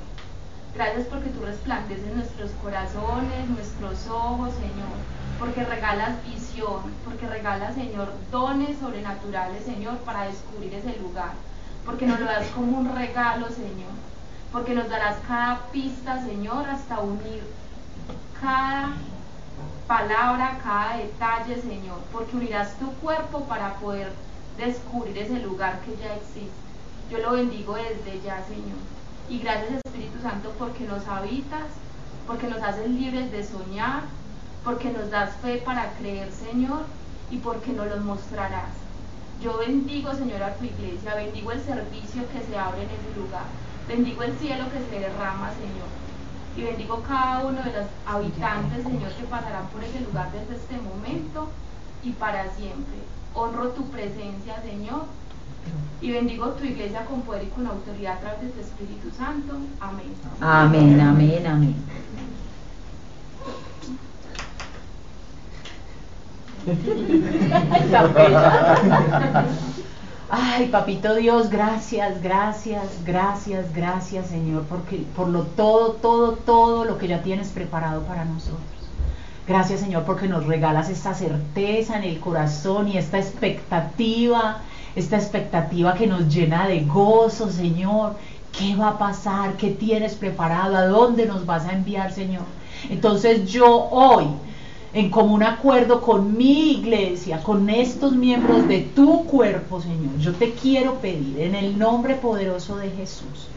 Gracias porque tú resplandeces nuestros corazones, nuestros ojos, Señor. Porque regalas visión, porque regalas, Señor, dones sobrenaturales, Señor, para descubrir ese lugar. Porque nos lo das como un regalo, Señor. Porque nos darás cada pista, Señor, hasta unir cada palabra, cada detalle, Señor. Porque unirás tu cuerpo para poder descubrir ese lugar que ya existe. Yo lo bendigo desde ya, Señor. Y gracias Espíritu Santo porque nos habitas, porque nos haces libres de soñar, porque nos das fe para creer, Señor, y porque nos los mostrarás. Yo bendigo, Señor, a tu iglesia, bendigo el servicio que se abre en ese lugar, bendigo el cielo que se derrama, Señor, y bendigo cada uno de los habitantes, Señor, que pasarán por ese lugar desde este momento y para siempre. Honro tu presencia, Señor, y bendigo tu iglesia con poder y con autoridad a través de tu Espíritu Santo. Amén. Amén, amén, amén. Ay, papito Dios, gracias, gracias, gracias, gracias, Señor, porque por lo todo, todo, todo lo que ya tienes preparado para nosotros. Gracias, Señor, porque nos regalas esta certeza en el corazón y esta expectativa, esta expectativa que nos llena de gozo, Señor. ¿Qué va a pasar? ¿Qué tienes preparado? ¿A dónde nos vas a enviar, Señor? Entonces yo hoy en común acuerdo con mi iglesia, con estos miembros de tu cuerpo, Señor. Yo te quiero pedir en el nombre poderoso de Jesús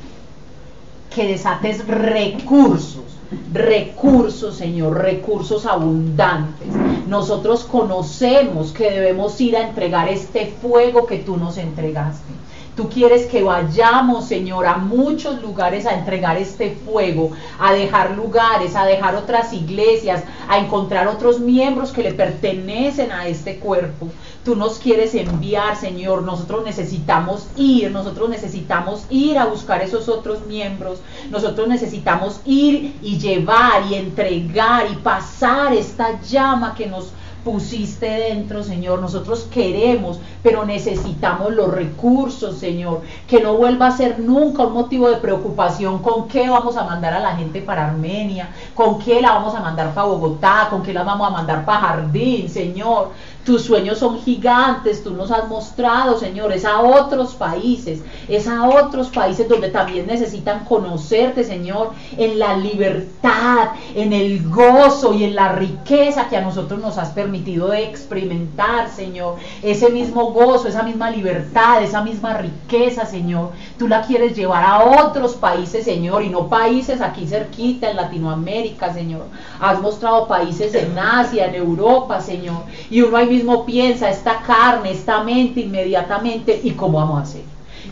que desates recursos, recursos, Señor, recursos abundantes. Nosotros conocemos que debemos ir a entregar este fuego que tú nos entregaste. Tú quieres que vayamos, Señor, a muchos lugares a entregar este fuego, a dejar lugares, a dejar otras iglesias, a encontrar otros miembros que le pertenecen a este cuerpo. Tú nos quieres enviar, Señor. Nosotros necesitamos ir, nosotros necesitamos ir a buscar esos otros miembros. Nosotros necesitamos ir y llevar y entregar y pasar esta llama que nos pusiste dentro, Señor. Nosotros queremos, pero necesitamos los recursos, Señor. Que no vuelva a ser nunca un motivo de preocupación con qué vamos a mandar a la gente para Armenia, con qué la vamos a mandar para Bogotá, con qué la vamos a mandar para Jardín, Señor. Tus sueños son gigantes, tú nos has mostrado, Señor, es a otros países, es a otros países donde también necesitan conocerte, Señor, en la libertad, en el gozo y en la riqueza que a nosotros nos has permitido experimentar, Señor. Ese mismo gozo, esa misma libertad, esa misma riqueza, Señor, tú la quieres llevar a otros países, Señor, y no países aquí cerquita, en Latinoamérica, Señor. Has mostrado países en Asia, en Europa, Señor, y uno hay mismo piensa, esta carne, esta mente inmediatamente, ¿y cómo vamos a hacer?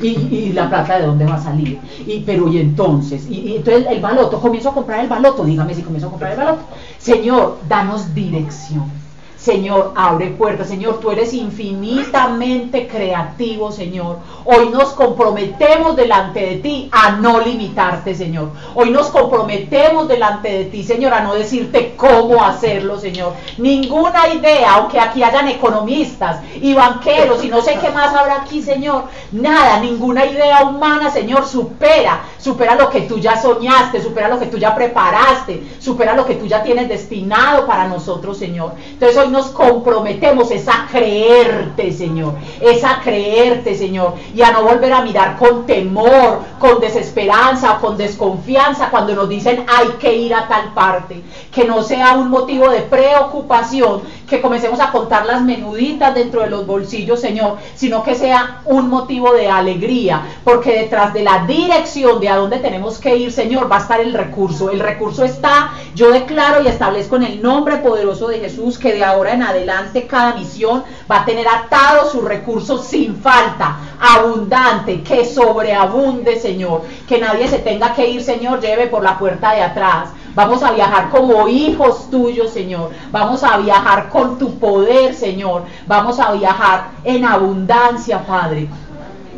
Y, y, la plata de dónde va a salir. Y, pero y entonces, y, y, entonces el baloto, comienzo a comprar el baloto, dígame si comienzo a comprar el baloto. Señor, danos dirección. Señor, abre puertas. Señor, tú eres infinitamente creativo, Señor. Hoy nos comprometemos delante de ti a no limitarte, Señor. Hoy nos comprometemos delante de ti, Señor, a no decirte cómo hacerlo, Señor. Ninguna idea, aunque aquí hayan economistas y banqueros y no sé qué más habrá aquí, Señor. Nada, ninguna idea humana, Señor, supera, supera lo que tú ya soñaste, supera lo que tú ya preparaste, supera lo que tú ya tienes destinado para nosotros, Señor. Entonces hoy nos comprometemos es a creerte, Señor, es a creerte, Señor, y a no volver a mirar con temor, con desesperanza, con desconfianza cuando nos dicen hay que ir a tal parte, que no sea un motivo de preocupación, que comencemos a contar las menuditas dentro de los bolsillos, Señor, sino que sea un motivo de alegría, porque detrás de la dirección de a dónde tenemos que ir, Señor, va a estar el recurso. El recurso está, yo declaro y establezco en el nombre poderoso de Jesús que de ahora en adelante cada misión va a tener atados sus recursos sin falta, abundante, que sobreabunde, Señor, que nadie se tenga que ir, Señor, lleve por la puerta de atrás. Vamos a viajar como hijos tuyos, Señor. Vamos a viajar con tu poder, Señor. Vamos a viajar en abundancia, Padre.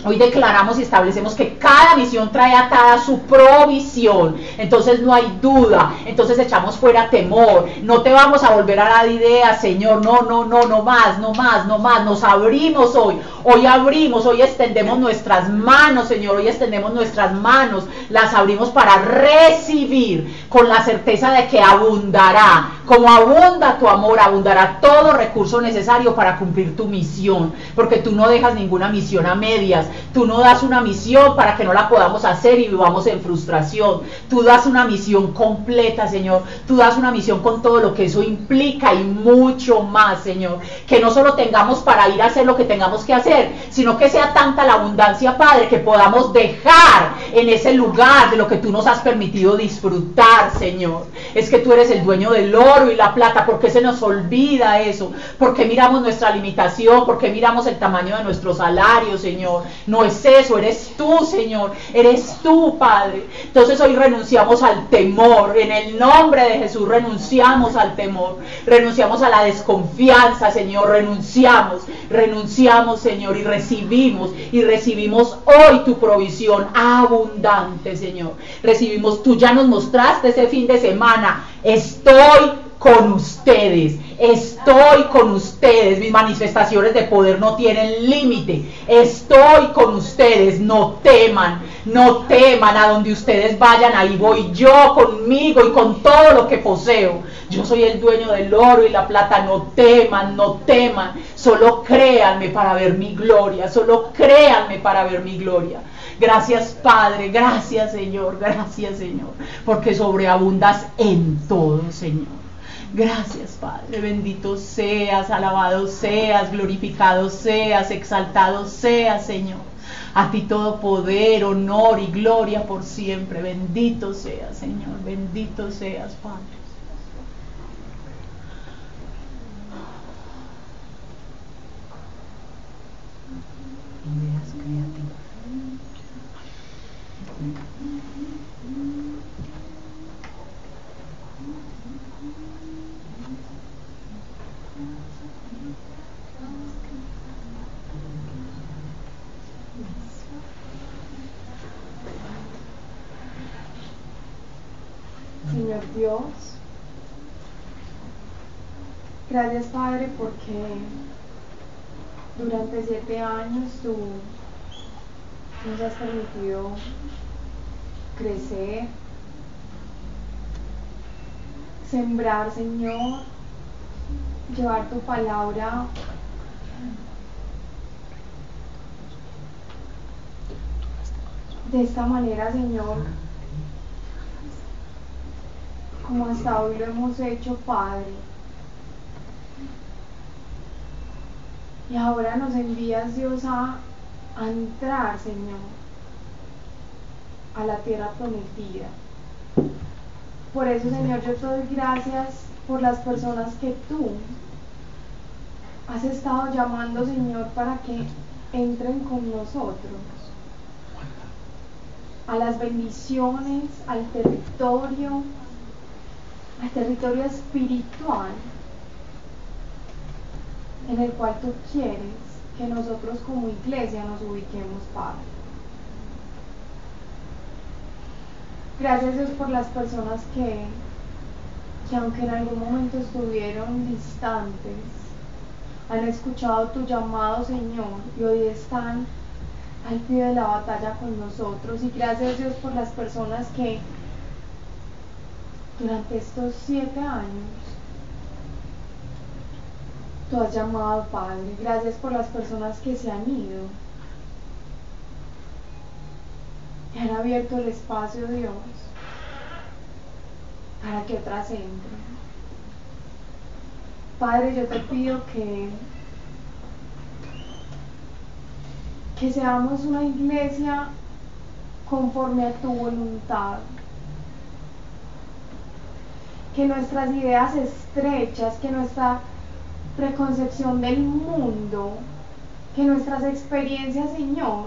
Hoy declaramos y establecemos que cada misión trae atada su provisión. Entonces no hay duda. Entonces echamos fuera temor. No te vamos a volver a dar ideas, Señor. No, no, no, no más, no más, no más. Nos abrimos hoy. Hoy abrimos, hoy extendemos nuestras manos, Señor. Hoy extendemos nuestras manos. Las abrimos para recibir con la certeza de que abundará. Como abunda tu amor, abundará todo recurso necesario para cumplir tu misión. Porque tú no dejas ninguna misión a medias. Tú no das una misión para que no la podamos hacer y vivamos en frustración. Tú das una misión completa, Señor. Tú das una misión con todo lo que eso implica y mucho más, Señor. Que no solo tengamos para ir a hacer lo que tengamos que hacer, sino que sea tanta la abundancia, Padre, que podamos dejar en ese lugar de lo que tú nos has permitido disfrutar, Señor. Es que tú eres el dueño del oro y la plata. ¿Por qué se nos olvida eso? Porque miramos nuestra limitación, porque miramos el tamaño de nuestro salario, Señor. No es eso, eres tú, Señor. Eres tú, Padre. Entonces hoy renunciamos al temor. En el nombre de Jesús renunciamos al temor. Renunciamos a la desconfianza, Señor. Renunciamos, renunciamos, Señor. Y recibimos, y recibimos hoy tu provisión abundante, Señor. Recibimos, tú ya nos mostraste ese fin de semana. Estoy con ustedes. Estoy con ustedes. Mis manifestaciones de poder no tienen límite. Estoy con ustedes. No teman. No teman. A donde ustedes vayan, ahí voy yo conmigo y con todo lo que poseo. Yo soy el dueño del oro y la plata. No teman, no teman. Solo créanme para ver mi gloria. Solo créanme para ver mi gloria. Gracias Padre, gracias Señor, gracias Señor, porque sobreabundas en todo, Señor. Gracias, Padre. Bendito seas, alabado seas, glorificado seas, exaltado seas, Señor. A ti todo poder, honor y gloria por siempre. Bendito seas, Señor. Bendito seas, Padre. Ideas creativas. Señor Dios, gracias Padre porque durante siete años tú nos has permitido crecer, sembrar Señor, llevar tu palabra de esta manera Señor como hasta hoy lo hemos hecho, Padre. Y ahora nos envías, Dios, a, entrar, Señor, a la tierra prometida. Por eso, Señor, yo te doy gracias por las personas que tú has estado llamando, Señor, para que entren con nosotros a las bendiciones, al territorio, al territorio espiritual en el cual tú quieres que nosotros como iglesia nos ubiquemos, Padre. Gracias Dios por las personas que, que aunque en algún momento estuvieron distantes, han escuchado tu llamado, Señor, y hoy están al pie de la batalla con nosotros. Y gracias Dios por las personas que durante estos siete años tú has llamado, Padre. Gracias por las personas que se han ido. Y han abierto el espacio, Dios, para que otras entren. Padre, yo te pido que, que seamos una iglesia conforme a tu voluntad que nuestras ideas estrechas, que nuestra preconcepción del mundo, que nuestras experiencias, Señor,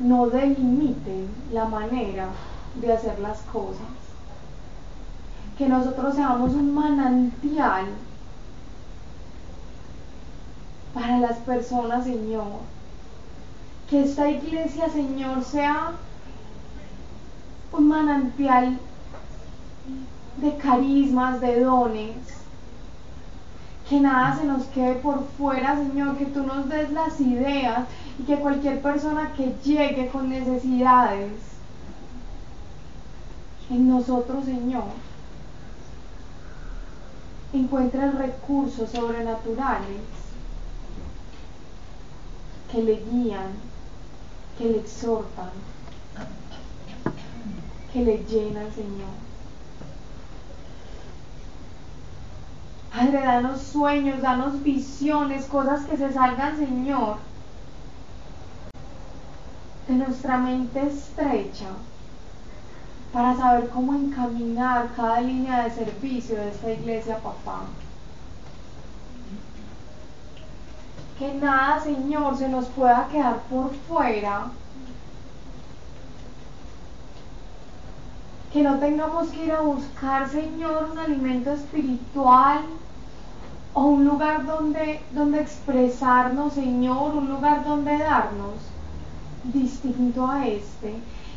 no delimiten la manera de hacer las cosas. Que nosotros seamos un manantial para las personas, Señor. Que esta iglesia, Señor, sea un manantial de carismas, de dones. Que nada se nos quede por fuera, Señor, que tú nos des las ideas y que cualquier persona que llegue con necesidades en nosotros, Señor, encuentre recursos sobrenaturales que le guían, que le exhortan, que le llenan, Señor. Padre, danos sueños, danos visiones, cosas que se salgan, Señor, de nuestra mente estrecha para saber cómo encaminar cada línea de servicio de esta iglesia, papá. Que nada, Señor, se nos pueda quedar por fuera. Que no tengamos que ir a buscar, Señor, un alimento espiritual o un lugar donde, donde expresarnos, Señor, un lugar donde darnos distinto a este.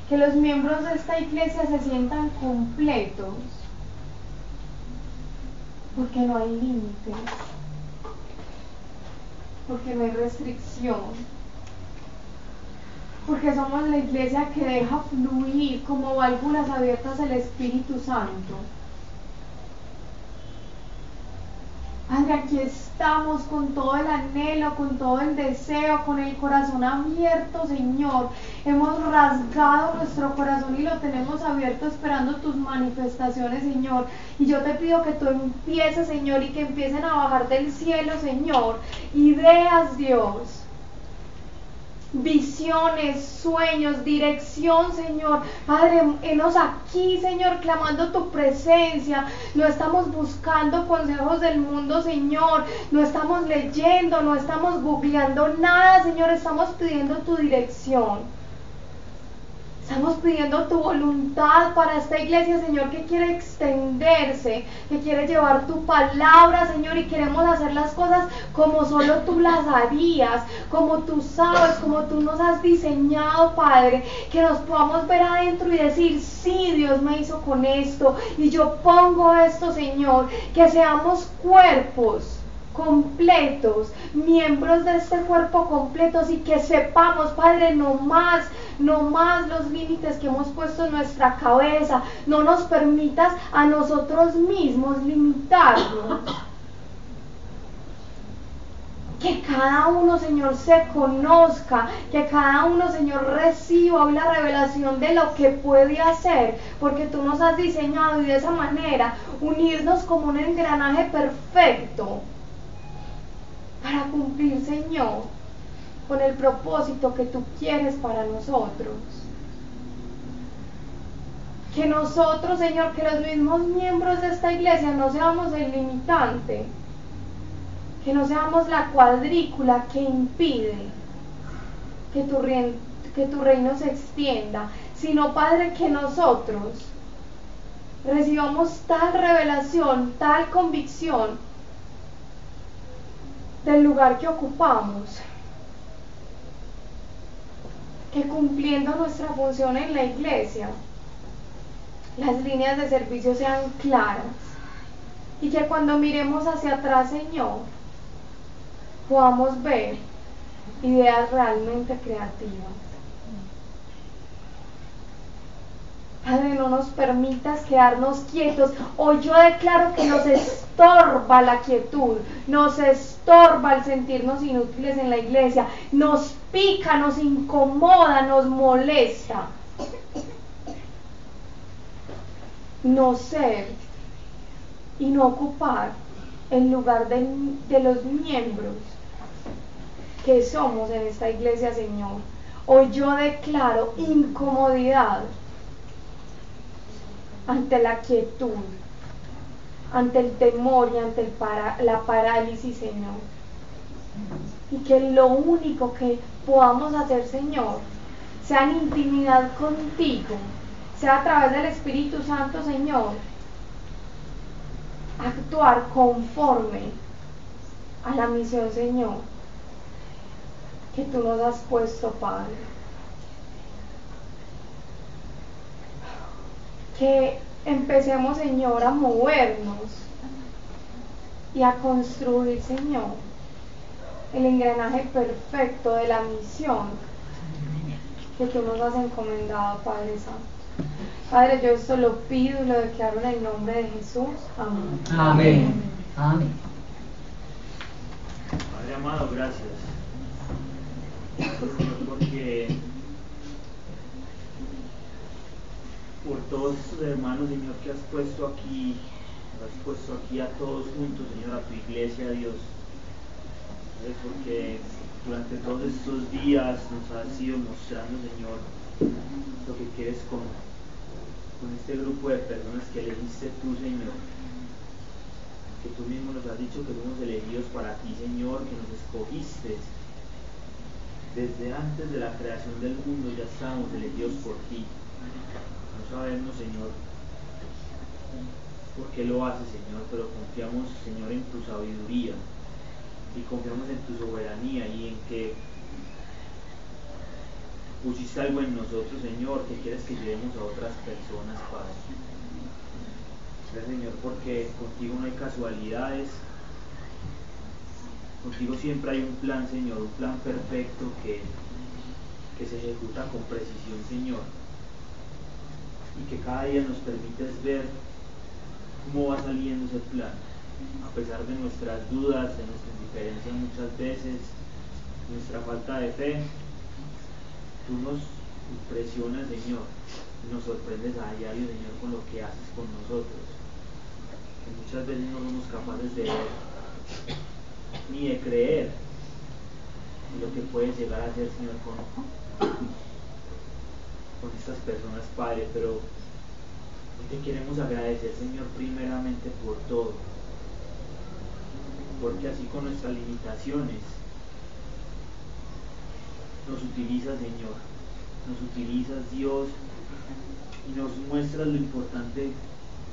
Que los miembros de esta iglesia se sientan completos, porque no hay límites, porque no hay restricción, porque somos la iglesia que deja fluir como válvulas abiertas al Espíritu Santo. Padre, aquí estamos con todo el anhelo, con todo el deseo, con el corazón abierto, Señor. Hemos rasgado nuestro corazón y lo tenemos abierto esperando tus manifestaciones, Señor. Y yo te pido que tú empieces, Señor, y que empiecen a bajar del cielo, Señor. Ideas, Dios visiones, sueños, dirección, Señor. Padre, enos aquí, Señor, clamando tu presencia. No estamos buscando consejos del mundo, Señor. No estamos leyendo, no estamos googleando nada, Señor. Estamos pidiendo tu dirección. Estamos pidiendo tu voluntad para esta iglesia, Señor, que quiere extenderse, que quiere llevar tu palabra, Señor, y queremos hacer las cosas como solo tú las harías, como tú sabes, como tú nos has diseñado, Padre, que nos podamos ver adentro y decir, sí, Dios me hizo con esto, y yo pongo esto, Señor, que seamos cuerpos completos, miembros de este cuerpo completos y que sepamos, Padre, no más, no más los límites que hemos puesto en nuestra cabeza, no nos permitas a nosotros mismos limitarnos. Que cada uno, Señor, se conozca, que cada uno, Señor, reciba la revelación de lo que puede hacer, porque tú nos has diseñado y de esa manera unirnos como un engranaje perfecto para cumplir, Señor, con el propósito que tú quieres para nosotros. Que nosotros, Señor, que los mismos miembros de esta iglesia no seamos el limitante, que no seamos la cuadrícula que impide que tu, reino se extienda, sino, Padre, que nosotros recibamos tal revelación, tal convicción, del lugar que ocupamos, que cumpliendo nuestra función en la iglesia, las líneas de servicio sean claras y que cuando miremos hacia atrás, Señor, podamos ver ideas realmente creativas. Padre, no nos permitas quedarnos quietos. Hoy yo declaro que nos estorba la quietud, nos estorba el sentirnos inútiles en la iglesia, nos pica, nos incomoda, nos molesta. No ser y no ocupar el lugar de, de los miembros que somos en esta iglesia, Señor. Hoy yo declaro incomodidad ante la quietud, ante el temor y ante la parálisis, Señor. Y que lo único que podamos hacer, Señor, sea en intimidad contigo, sea a través del Espíritu Santo, Señor, actuar conforme a la misión, Señor, que tú nos has puesto, Padre. Que empecemos, Señor, a movernos y a construir, Señor, el engranaje perfecto de la misión que tú nos has encomendado, Padre Santo. Padre, yo esto lo pido y lo declaro en el nombre de Jesús. Amén. Amén. Amén. Padre amado, gracias. Porque por todos estos hermanos, Señor, que has puesto aquí, has puesto aquí a todos juntos, Señor, a tu iglesia, Dios. Porque durante todos estos días nos has ido mostrando, Señor, lo que quieres con, con este grupo de personas que elegiste tú, Señor. Que tú mismo nos has dicho que somos elegidos para ti, Señor, que nos escogiste. Desde antes de la creación del mundo ya estábamos elegidos por ti sabemos, Señor, por qué lo hace, Señor, pero confiamos, Señor, en tu sabiduría y confiamos en tu soberanía y en que pusiste algo en nosotros, Señor, que quieres que llevemos a otras personas, Padre. Señor, porque contigo no hay casualidades. Contigo siempre hay un plan, Señor, un plan perfecto que, que se ejecuta con precisión, Señor y que cada día nos permites ver cómo va saliendo ese plan. a pesar de nuestras dudas, de nuestras indiferencias muchas veces, nuestra falta de fe, tú nos impresionas, Señor, y nos sorprendes a diario, Señor, con lo que haces con nosotros. Que muchas veces no somos capaces de ver ni de creer lo que puedes llegar a hacer, Señor, con, con estas personas, Padre, pero te queremos agradecer, Señor, primeramente por todo, porque así con nuestras limitaciones nos utilizas, Señor, nos utilizas, Dios, y nos muestras lo importante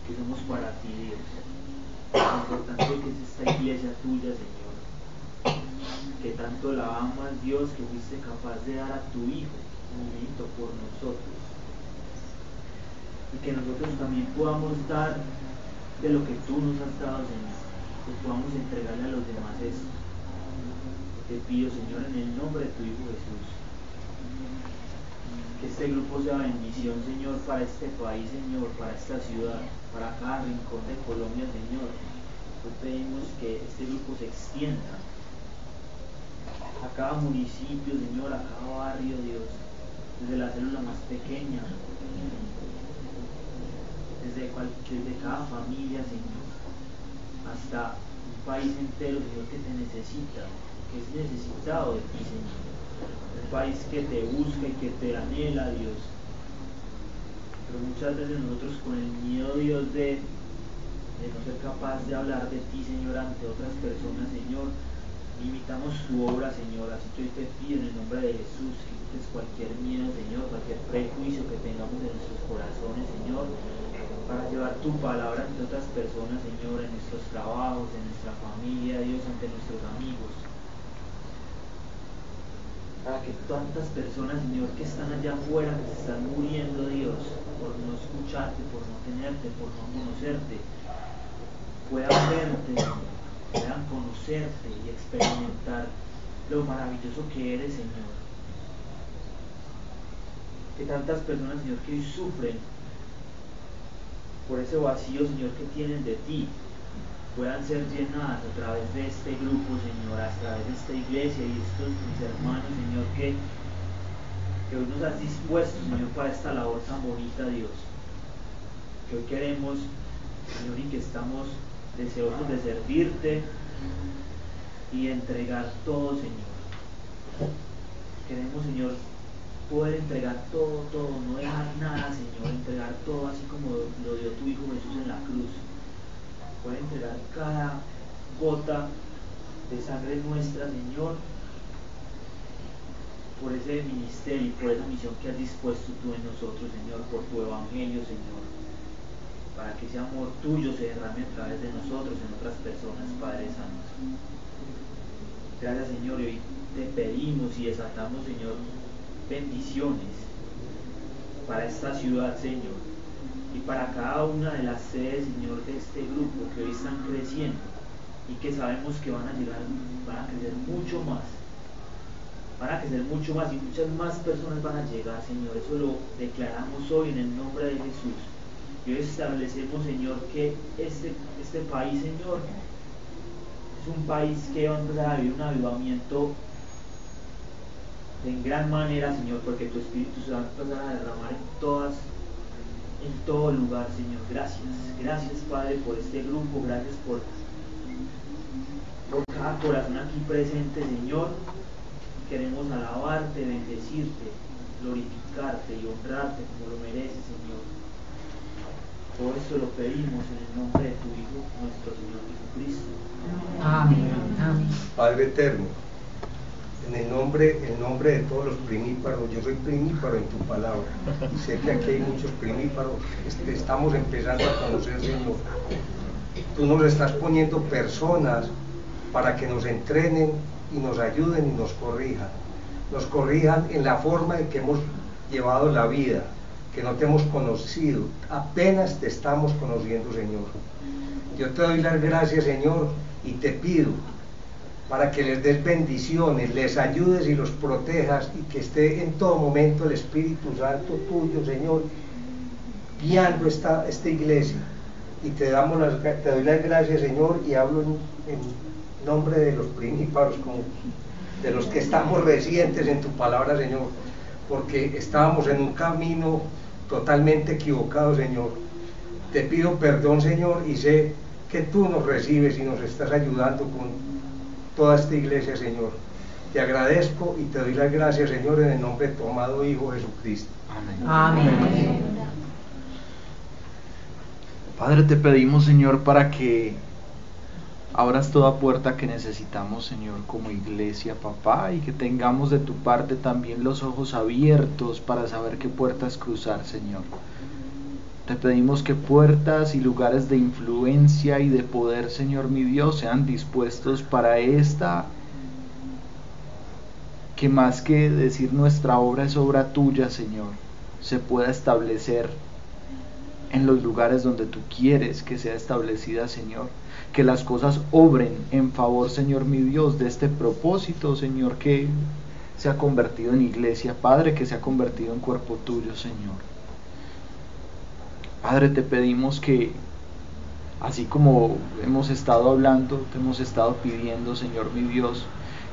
que somos para ti, Dios, lo importante que es esta iglesia tuya, Señor. Que tanto la amas, Dios, que fuiste capaz de dar a tu Hijo por nosotros. Y que nosotros también podamos dar de lo que tú nos has dado, Señor, que podamos entregarle a los demás esto. Te pido, Señor, en el nombre de tu Hijo Jesús, que este grupo sea bendición, Señor, para este país, Señor, para esta ciudad, para cada rincón de Colombia, Señor. Hoy pedimos que este grupo se extienda a cada municipio, Señor, a cada barrio, Dios, desde la célula más pequeña, desde, desde cada familia, Señor, hasta un país entero, Señor, que te necesita, que es necesitado de ti, Señor. Un país que te busca y que te anhela, Dios. Pero muchas veces nosotros con el miedo, Dios, de no ser capaz de hablar de ti, Señor, ante otras personas, Señor, limitamos tu obra, Señor. Así que hoy te pido en el nombre de Jesús que quites cualquier miedo, Señor, cualquier prejuicio que tengamos en nuestros corazones, Señor, para llevar tu palabra ante otras personas, Señor, en nuestros trabajos, en nuestra familia, Dios, ante nuestros amigos. Para que tantas personas, Señor, que están allá afuera, que se están muriendo, Dios, por no escucharte, por no tenerte, por no conocerte, puedan verte, puedan conocerte y experimentar lo maravilloso que eres, Señor. Que tantas personas, Señor, que hoy sufren por ese vacío, Señor, que tienen de ti, puedan ser llenadas a través de este grupo, Señor, a través de esta iglesia y estos mis hermanos, Señor, que, que hoy nos has dispuesto, Señor, para esta labor tan bonita, Dios. Que hoy queremos, Señor, y que estamos deseosos de servirte y entregar todo, Señor. Queremos, Señor, poder entregar todo, todo, no dejar nada, Señor, entregar todo así como lo dio tu Hijo Jesús en la cruz. Poder entregar cada gota de sangre nuestra, Señor, por ese ministerio por esa misión que has dispuesto tú en nosotros, Señor, por tu evangelio, Señor para que ese amor tuyo se derrame a través de nosotros en otras personas, Padre Santo. Gracias, Señor, y hoy te pedimos y desatamos, Señor, bendiciones para esta ciudad, Señor, y para cada una de las sedes, Señor, de este grupo que hoy están creciendo y que sabemos que van a llegar, van a crecer mucho más. Van a crecer mucho más y muchas más personas van a llegar, Señor. Eso lo declaramos hoy en el nombre de Jesús. Y hoy establecemos, Señor, que este, este país, Señor, es un país que va a empezar a vivir un avivamiento en gran manera, Señor, porque tu Espíritu se va a derramar en todas, en todo lugar, Señor. Gracias, gracias, Padre, por este grupo, gracias por, por cada corazón aquí presente, Señor. Queremos alabarte, bendecirte, glorificarte y honrarte como lo mereces, Señor. Todo esto lo pedimos en el nombre de tu Hijo, nuestro Señor Jesucristo. Amén. Amén. Padre eterno, en el nombre, el nombre de todos los primíparos, yo soy primíparo en tu palabra. Y sé que aquí hay muchos primíparos, este, estamos empezando a conocer, Señor. Tú nos estás poniendo personas para que nos entrenen y nos ayuden y nos corrijan. Nos corrijan en la forma en que hemos llevado la vida que no te hemos conocido, apenas te estamos conociendo, Señor. Yo te doy las gracias, Señor, y te pido para que les des bendiciones, les ayudes y los protejas y que esté en todo momento el Espíritu Santo tuyo, Señor, guiando esta, esta iglesia y te, damos las, te doy las gracias, Señor, y hablo en, nombre de los príncipes, como de los que estamos residentes en tu palabra, Señor, porque estábamos en un camino totalmente equivocado, Señor. Te pido perdón, Señor, y sé que tú nos recibes y nos estás ayudando con toda esta iglesia, Señor. Te agradezco y te doy las gracias, Señor, en el nombre de tu amado Hijo Jesucristo. Amén. Padre, te pedimos, Señor, para que abras toda puerta que necesitamos, Señor, como iglesia, papá, y que tengamos de tu parte también los ojos abiertos para saber qué puertas cruzar, Señor. Te pedimos que puertas y lugares de influencia y de poder, Señor mi Dios, sean dispuestos para esta, que más que decir nuestra obra es obra tuya, Señor, se pueda establecer en los lugares donde tú quieres que sea establecida, Señor que las cosas obren en favor, Señor mi Dios, de este propósito, Señor, que se ha convertido en iglesia, Padre, que se ha convertido en cuerpo tuyo, Señor. Padre, te pedimos que, así como hemos estado hablando, te hemos estado pidiendo, Señor mi Dios,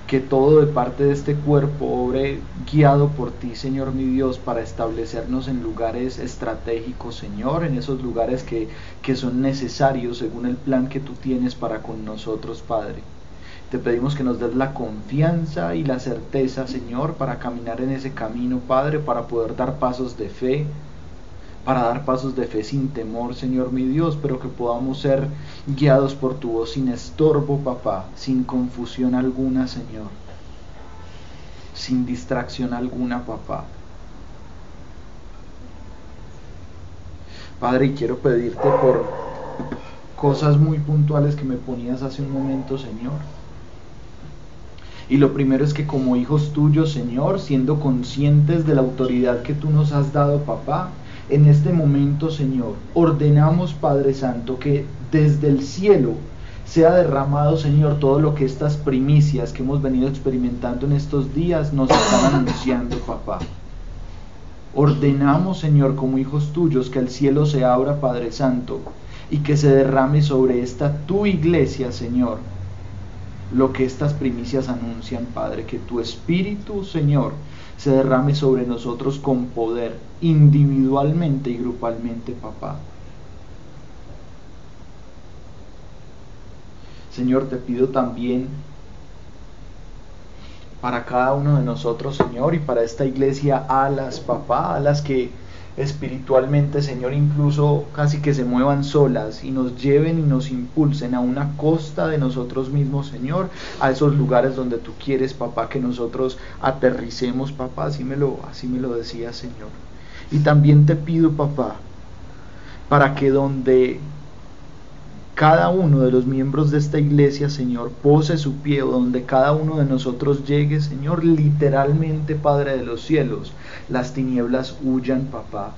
que todo de parte de este cuerpo obre guiado por ti, Señor mi Dios, para establecernos en lugares estratégicos, Señor, en esos lugares que, que son necesarios según el plan que tú tienes para con nosotros, Padre. Te pedimos que nos des la confianza y la certeza, Señor, para caminar en ese camino, Padre, para poder dar pasos de fe, para dar pasos de fe sin temor, Señor mi Dios, pero que podamos ser guiados por tu voz sin estorbo, papá, sin confusión alguna, Señor, sin distracción alguna, papá. Padre, quiero pedirte por cosas muy puntuales que me ponías hace un momento, Señor. Y lo primero es que como hijos tuyos, Señor, siendo conscientes de la autoridad que tú nos has dado, papá, en este momento, Señor, ordenamos, Padre Santo, que desde el cielo sea derramado, Señor, todo lo que estas primicias que hemos venido experimentando en estos días nos están anunciando, papá. Ordenamos, Señor, como hijos tuyos, que el cielo se abra, Padre Santo, y que se derrame sobre esta tu iglesia, Señor, lo que estas primicias anuncian, Padre, que tu Espíritu, Señor, se derrame sobre nosotros con poder, individualmente y grupalmente, papá. Señor, te pido también para cada uno de nosotros, Señor, y para esta iglesia, alas, papá, alas que espiritualmente, Señor, incluso casi que se muevan solas y nos lleven y nos impulsen a una costa de nosotros mismos, Señor, a esos lugares donde tú quieres, papá, que nosotros aterricemos, papá, así me lo, así me lo decía, Señor. Y también te pido, papá, para que donde cada uno de los miembros de esta iglesia, Señor, pose su pie, donde cada uno de nosotros llegue, Señor, literalmente, Padre de los cielos, las tinieblas huyan, papá.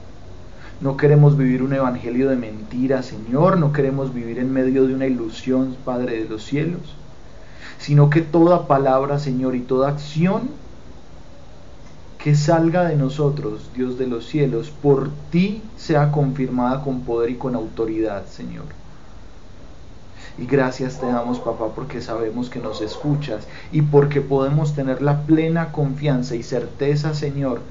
No queremos vivir un evangelio de mentira, Señor, no queremos vivir en medio de una ilusión, Padre de los cielos, sino que toda palabra, Señor, y toda acción que salga de nosotros, Dios de los cielos, por ti sea confirmada con poder y con autoridad, Señor. Y gracias te damos, papá, porque sabemos que nos escuchas y porque podemos tener la plena confianza y certeza, Señor,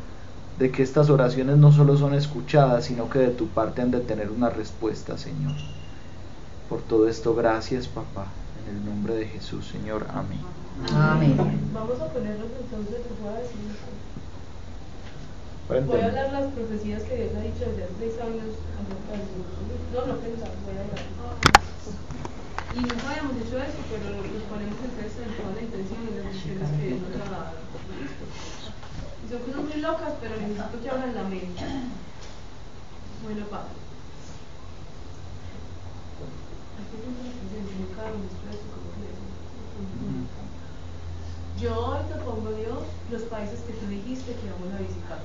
de que estas oraciones no solo son escuchadas, sino que de tu parte han de tener una respuesta, Señor. Por todo esto, gracias, papá. En el nombre de Jesús, Señor. Amén. Amén. Vamos a ponernos entonces, les voy a decir. Voy a hablar las profecías que Dios ha dicho desde hace seis años. No, no pensaba, voy a hablar. Y nunca habíamos hecho eso, pero nos ponemos entonces en toda la intención y las que Dios nos ha dado. Son cosas muy locas, pero necesito que abran la mente. Bueno, de de quieran. Yo hoy te pongo, Dios, los países que tú dijiste que vamos a visitar.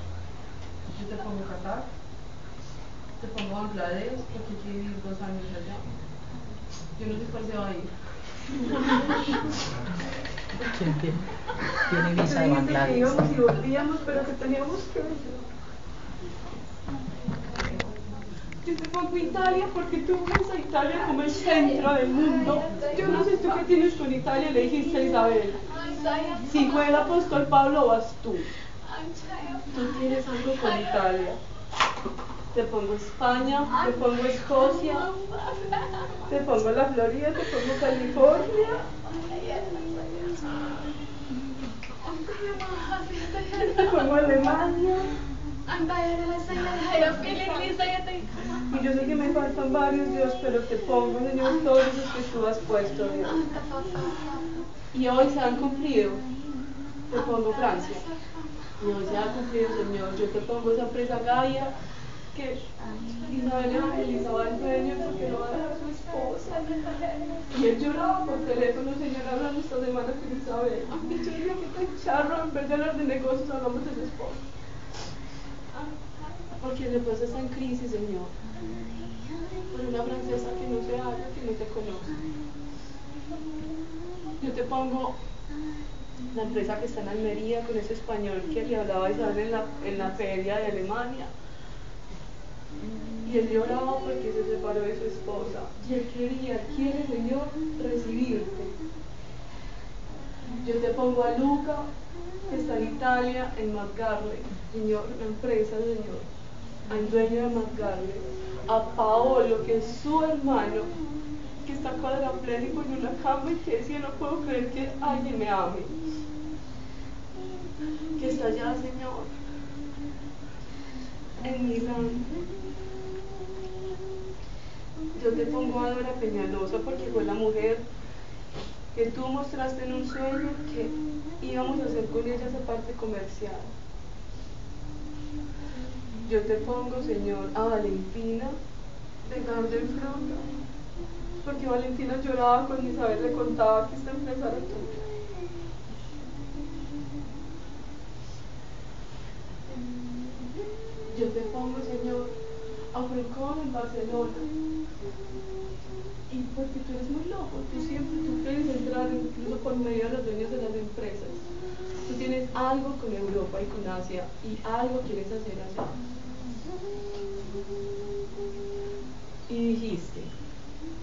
Yo te pongo Qatar, te pongo Bangladesh, porque quiero vivir dos años allá. Yo no sé cuál se va a ir. ¿Quién tiene, tiene visa de dijiste que Bangladesh? íbamos y volvíamos, pero que teníamos que. Yo te pongo Italia porque tú ves a Italia como el centro del mundo. Yo no sé tú qué tienes con Italia, le dijiste a Isabel. Si fue el apóstol Pablo, vas tú. Tú tienes algo con Italia. Te pongo España, te pongo Escocia, te pongo la Florida, te pongo California. Te pongo Alemania. Y yo sé que me faltan varios, Dios, pero te pongo, Señor, todos esos que tú has puesto, Dios. Y hoy se han cumplido. Te pongo Francia. Se ha cumplido, Señor. Yo te pongo esa presa Gaia que Isabel evangelizaba al dueño porque no va a dejar a su esposa. Y él lloraba por teléfono, Señor, hablando esta semana con Isabel. Y yo digo que tan charro, en vez de hablar de negocios, hablamos de su esposa. Porque el esposa está en crisis, Señor. Por una francesa que no se habla, que no te conoce. Yo te pongo la empresa que está en Almería con ese español que le hablaba Isabel en la, en la feria de Alemania. Y él lloraba porque se separó de su esposa. Y él quería, quiere, Señor, recibirte. Yo te pongo a Luca, que está en Italia, en McGarley. Señor, la empresa, Señor, al dueño de McGarley. A Paolo, que es su hermano, que está cuadraplégico en una cama y que decía, no puedo creer que alguien me ame. Que está allá, Señor, en Milán. Yo te pongo a Dora Peñalosa porque fue la mujer que tú mostraste en un sueño que íbamos a hacer con ella esa parte comercial. Yo te pongo, Señor, a Valentina de Garden Fruta, porque Valentina lloraba cuando Isabel le contaba que esta empresa era tuya. Yo te pongo, Señor, a Frencón en Barcelona. Y porque tú eres muy loco, tú siempre tú quieres entrar incluso por medio de los dueños de las empresas. Tú tienes algo con Europa y con Asia y algo quieres hacer allá. Y dijiste,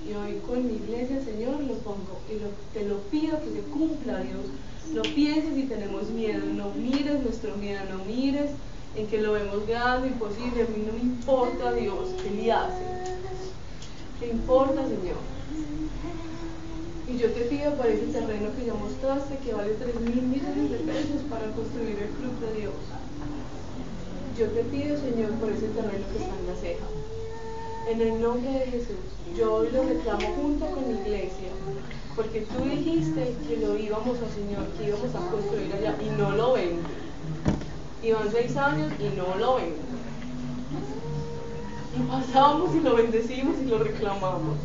y hoy con mi iglesia, Señor, lo pongo y te lo pido que se cumpla, Dios. No pienses y tenemos miedo, no mires nuestro miedo, no mires en que lo vemos grande, imposible. A mí no me importa, Dios, Él hace. ¿Te importa, Señor? Y yo te pido por ese terreno que ya mostraste, que vale 3 mil millones de pesos para construir el club de Dios. Yo te pido, Señor, por ese terreno que está en la ceja. En el nombre de Jesús, yo lo reclamo junto con mi iglesia, porque tú dijiste que lo íbamos a, Señor, que íbamos a construir allá y no lo ven. Y van seis años y no lo ven. Y pasamos y lo bendecimos y lo reclamamos.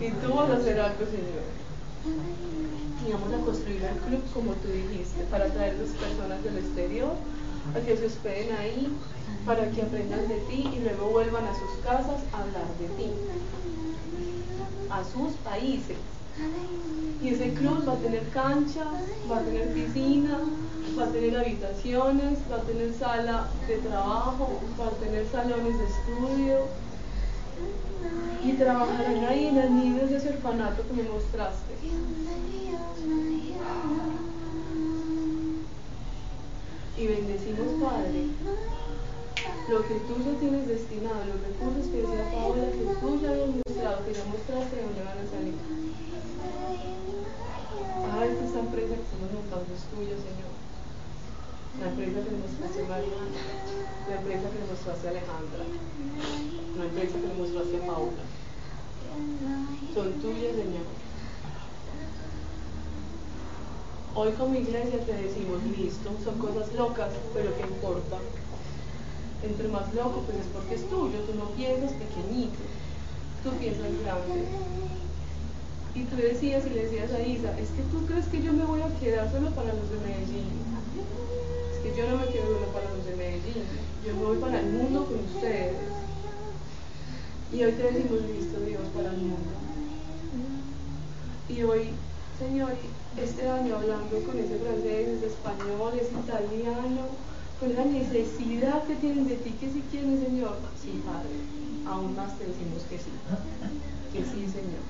Y tú vas a hacer algo, Señor. Y vamos a construir el club como tú dijiste, para traer las personas del exterior, a que se hospeden ahí, para que aprendan de ti y luego vuelvan a sus casas a hablar de ti, a sus países. Y ese club va a tener cancha, va a tener piscina, va a tener habitaciones, va a tener sala de trabajo, va a tener salones de estudio. Y trabajarán ahí en los niños de ese orfanato que me mostraste. Y bendecimos, Padre, lo que tú ya tienes destinado, los recursos que decía Paola, que tú ya habías mostrado, que ya mostraste de dónde van a salir. Ah, esta esta empresa que estamos montando es tuya, Señor. La empresa que le mostraste a Mariana, la empresa que mostraste a Alejandra, la empresa que le mostraste a Paula. Son tuyas, Señor. Hoy como iglesia te decimos, listo, son cosas locas, pero ¿qué importa? Entre más loco, pues es porque es tuyo, tú no piensas pequeñito, tú piensas grande. Y tú decías y le decías a Isa, es que tú crees que yo me voy a quedar solo para los de Medellín. Es que yo no me quedo solo para los de Medellín, yo me voy para el mundo con ustedes. Y hoy te decimos, listo Dios, para el mundo. Y hoy, Señor, este año hablando con ese francés, ese español, ese italiano, con la necesidad que tienen de ti, que si quieren, Señor, sí, Padre, aún más te decimos que sí, que sí, Señor.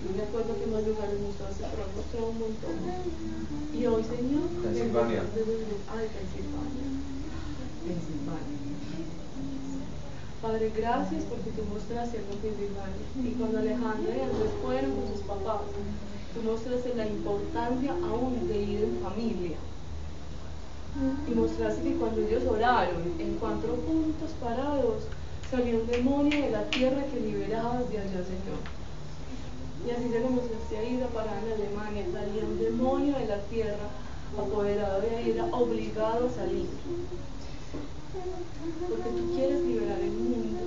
Yo me acuerdo que en más lugares mostraste, pero has mostrado un montón. Y hoy, Señor, Pensilvania. Ay, Pensilvania. Pensilvania. Padre, gracias porque tú mostraste algo en Pensilvania. Y cuando Alejandra y Andrés fueron con sus papás, tú mostraste la importancia aún de ir en familia. Y mostraste que cuando ellos oraron en cuatro puntos parados, salió un demonio de la tierra que liberabas de allá, Señor. Y así se lo mostraste a Ida para en Alemania, salía un demonio de la tierra apoderado de Ida, obligado a salir. Porque tú quieres liberar el mundo.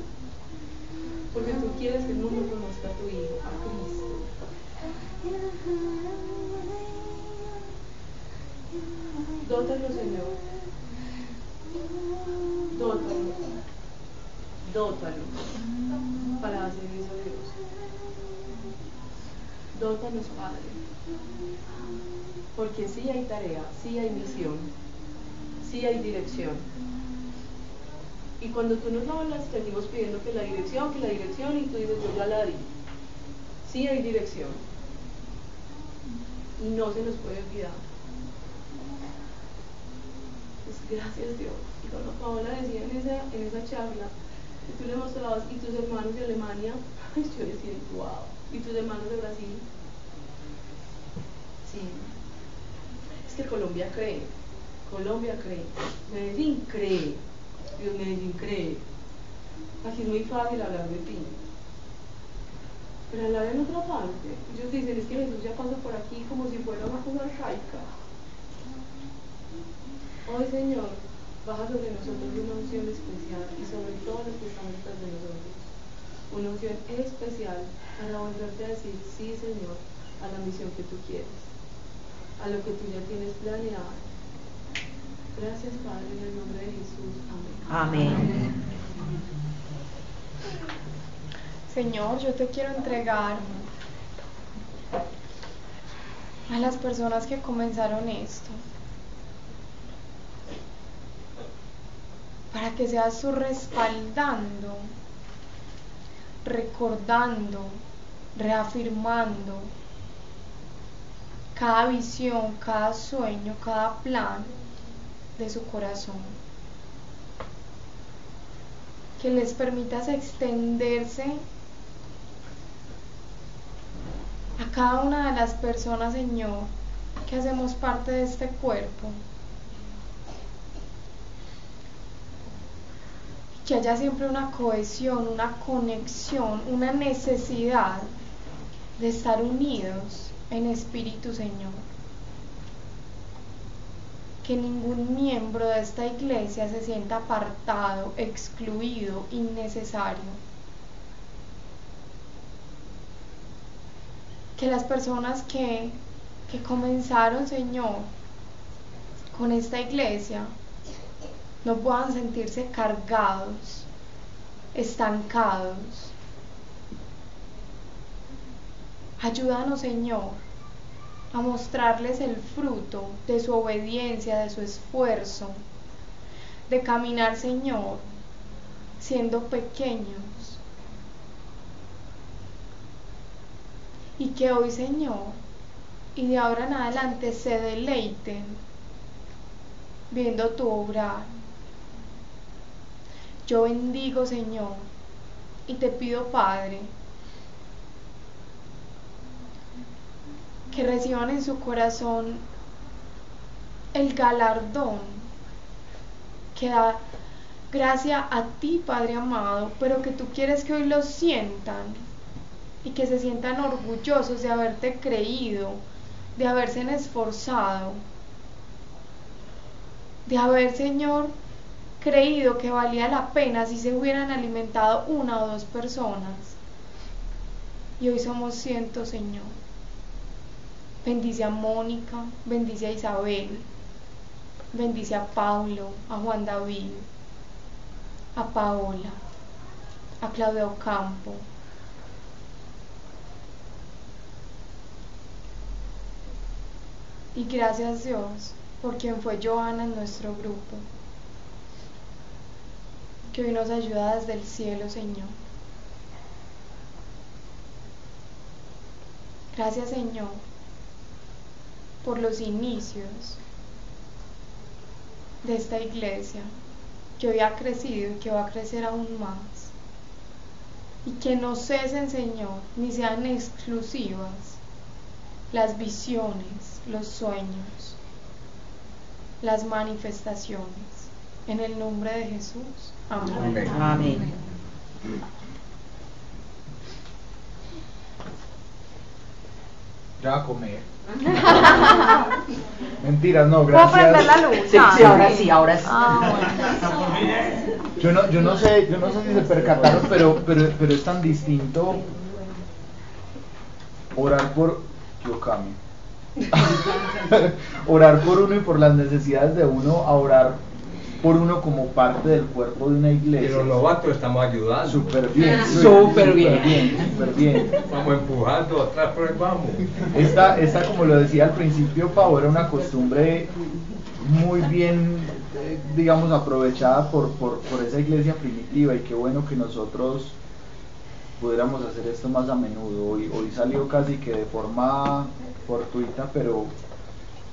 Porque tú quieres que el mundo conozca a tu Hijo, a Cristo. Dótalo, Señor. Dótalo. Dótalo. Para hacer eso, Dios. Dótanos, Padre. Porque sí hay tarea, sí hay misión, sí hay dirección. Y cuando tú nos hablas, seguimos pidiendo que la dirección, que la dirección, y tú dices, yo ya la di. Sí hay dirección. Y no se nos puede olvidar. Pues gracias Dios. Y cuando Paola decía en esa, en esa charla, que tú le mostrabas, y tus hermanos de Alemania, yo decía, wow. Y tus hermanos de Brasil. Sí. Es que Colombia cree. Colombia cree. Medellín cree. Dios Medellín cree. Aquí es muy fácil hablar de ti. Pero hablar en otra parte. Ellos dicen, es que Jesús ya pasó por aquí como si fuera una cosa arcaica. Hoy, Señor, baja sobre nosotros una unción especial y sobre todos los que están detrás de nosotros. Una unción especial para volverte a decir, sí, Señor, a la misión que tú quieres, a lo que tú ya tienes planeado. Gracias, Padre, en el nombre de Jesús. Amén. Amén. Señor, yo te quiero entregar a las personas que comenzaron esto. Para que seas tú respaldando, recordando, reafirmando cada visión, cada sueño, cada plan de su corazón. Que les permitas extenderse a cada una de las personas, Señor, que hacemos parte de este cuerpo. Que haya siempre una cohesión, una conexión, una necesidad de estar unidos en espíritu, Señor. Que ningún miembro de esta iglesia se sienta apartado, excluido, innecesario. Que las personas que, que comenzaron, Señor, con esta iglesia, no puedan sentirse cargados, estancados. Ayúdanos, Señor, a mostrarles el fruto de su obediencia, de su esfuerzo, de caminar, Señor, siendo pequeños. Y que hoy, Señor, y de ahora en adelante se deleiten viendo tu obrar. Yo bendigo, Señor, y te pido, Padre, que reciban en su corazón el galardón que da gracia a ti, Padre amado, pero que tú quieres que hoy lo sientan y que se sientan orgullosos de haberte creído, de haberse esforzado, de haber, Señor, creído que valía la pena si se hubieran alimentado una o dos personas. Y hoy somos cientos, Señor. Bendice a Mónica, bendice a Isabel, bendice a Paulo, a Juan David, a Paola, a Claudia Ocampo. Y gracias Dios por quien fue Joana en nuestro grupo, que hoy nos ayuda desde el cielo, Señor. Gracias, Señor, por los inicios de esta iglesia, que hoy ha crecido y que va a crecer aún más. Y que no cesen, Señor, ni sean exclusivas las visiones, los sueños, las manifestaciones. En el nombre de Jesús. Amén. Amén. Ya a comer. Mentiras, no, ¿Puedo prender la gracias. luz? Sí, Ah, sí, ahora sí, ahora sí. Ah, bueno. Yo no, yo no sé, yo no sé si se percataron, pero, pero, pero es tan distinto orar por Yokami. orar por uno y por las necesidades de uno a orar por uno como parte del cuerpo de una iglesia. los novatos estamos ayudando. Súper bien, Súper bien. bien, súper bien. Vamos empujando atrás, pero vamos. Esta, esta, como lo decía al principio, Pau, era una costumbre muy bien, eh, digamos, aprovechada por, por, por esa iglesia primitiva y qué bueno que nosotros pudiéramos hacer esto más a menudo. Hoy, hoy salió casi que de forma fortuita, pero,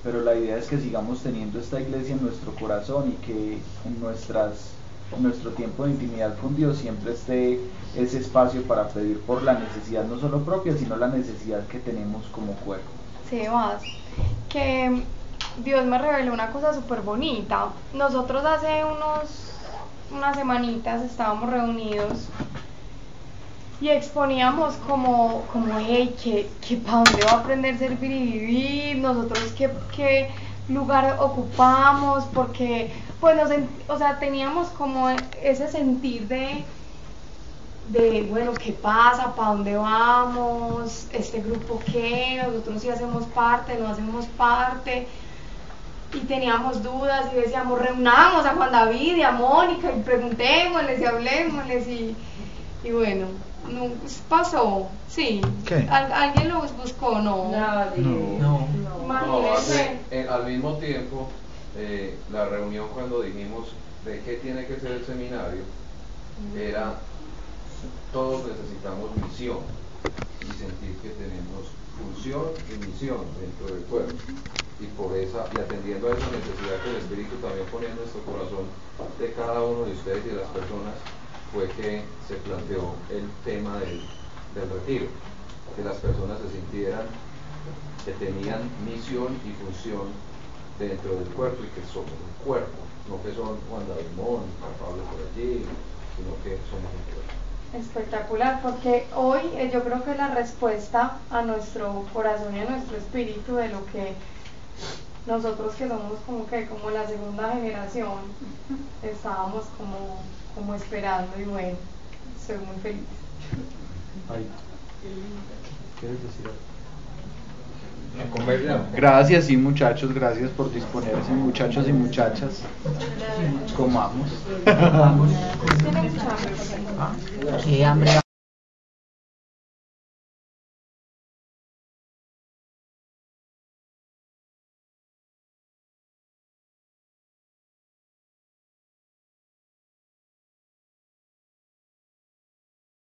pero la idea es que sigamos teniendo esta iglesia en nuestro corazón y que en, nuestras, nuestro tiempo de intimidad con Dios siempre esté ese espacio para pedir por la necesidad no solo propia, sino la necesidad que tenemos como cuerpo. Sebas, que Dios me reveló una cosa súper bonita. Nosotros hace unos, unas semanitas estábamos reunidos y exponíamos como, como hey, que, que para dónde va a aprender servir y vivir, nosotros qué, qué lugar ocupamos, porque pues nos, o sea, teníamos como ese sentir de, de, bueno, ¿qué pasa? ¿Para dónde vamos? ¿Este grupo qué? Nosotros sí hacemos parte, no hacemos parte. Y teníamos dudas y decíamos, reunamos a Juan David y a Mónica y preguntémosles y hablemosles y, y bueno, no, pasó, sí. ¿Qué? Al- ¿Alguien lo buscó? No. No. No, Imagínense. hace- eh, al mismo tiempo, eh, la reunión cuando dijimos de qué tiene que ser el seminario, era todos necesitamos misión y sentir que tenemos función y misión dentro del cuerpo. Y por esa, y atendiendo a esa necesidad que el Espíritu también ponía en nuestro corazón de cada uno de ustedes y de las personas, fue que se planteó el tema del, del retiro, que las personas se sintieran que tenían misión y función dentro del cuerpo y que somos un cuerpo, no que son Juan David Mónica, Pablo por allí, sino que somos un cuerpo. Espectacular, porque hoy eh, yo creo que la respuesta a nuestro corazón y a nuestro espíritu de lo que nosotros que somos como que como la segunda generación estábamos como, como esperando y bueno, soy muy feliz. Ay. ¿Quieres decir algo? Gracias, sí, muchachos, gracias por disponerse, muchachos y muchachas. Comamos. ¿Tiene mucha hambre? Qué hambre.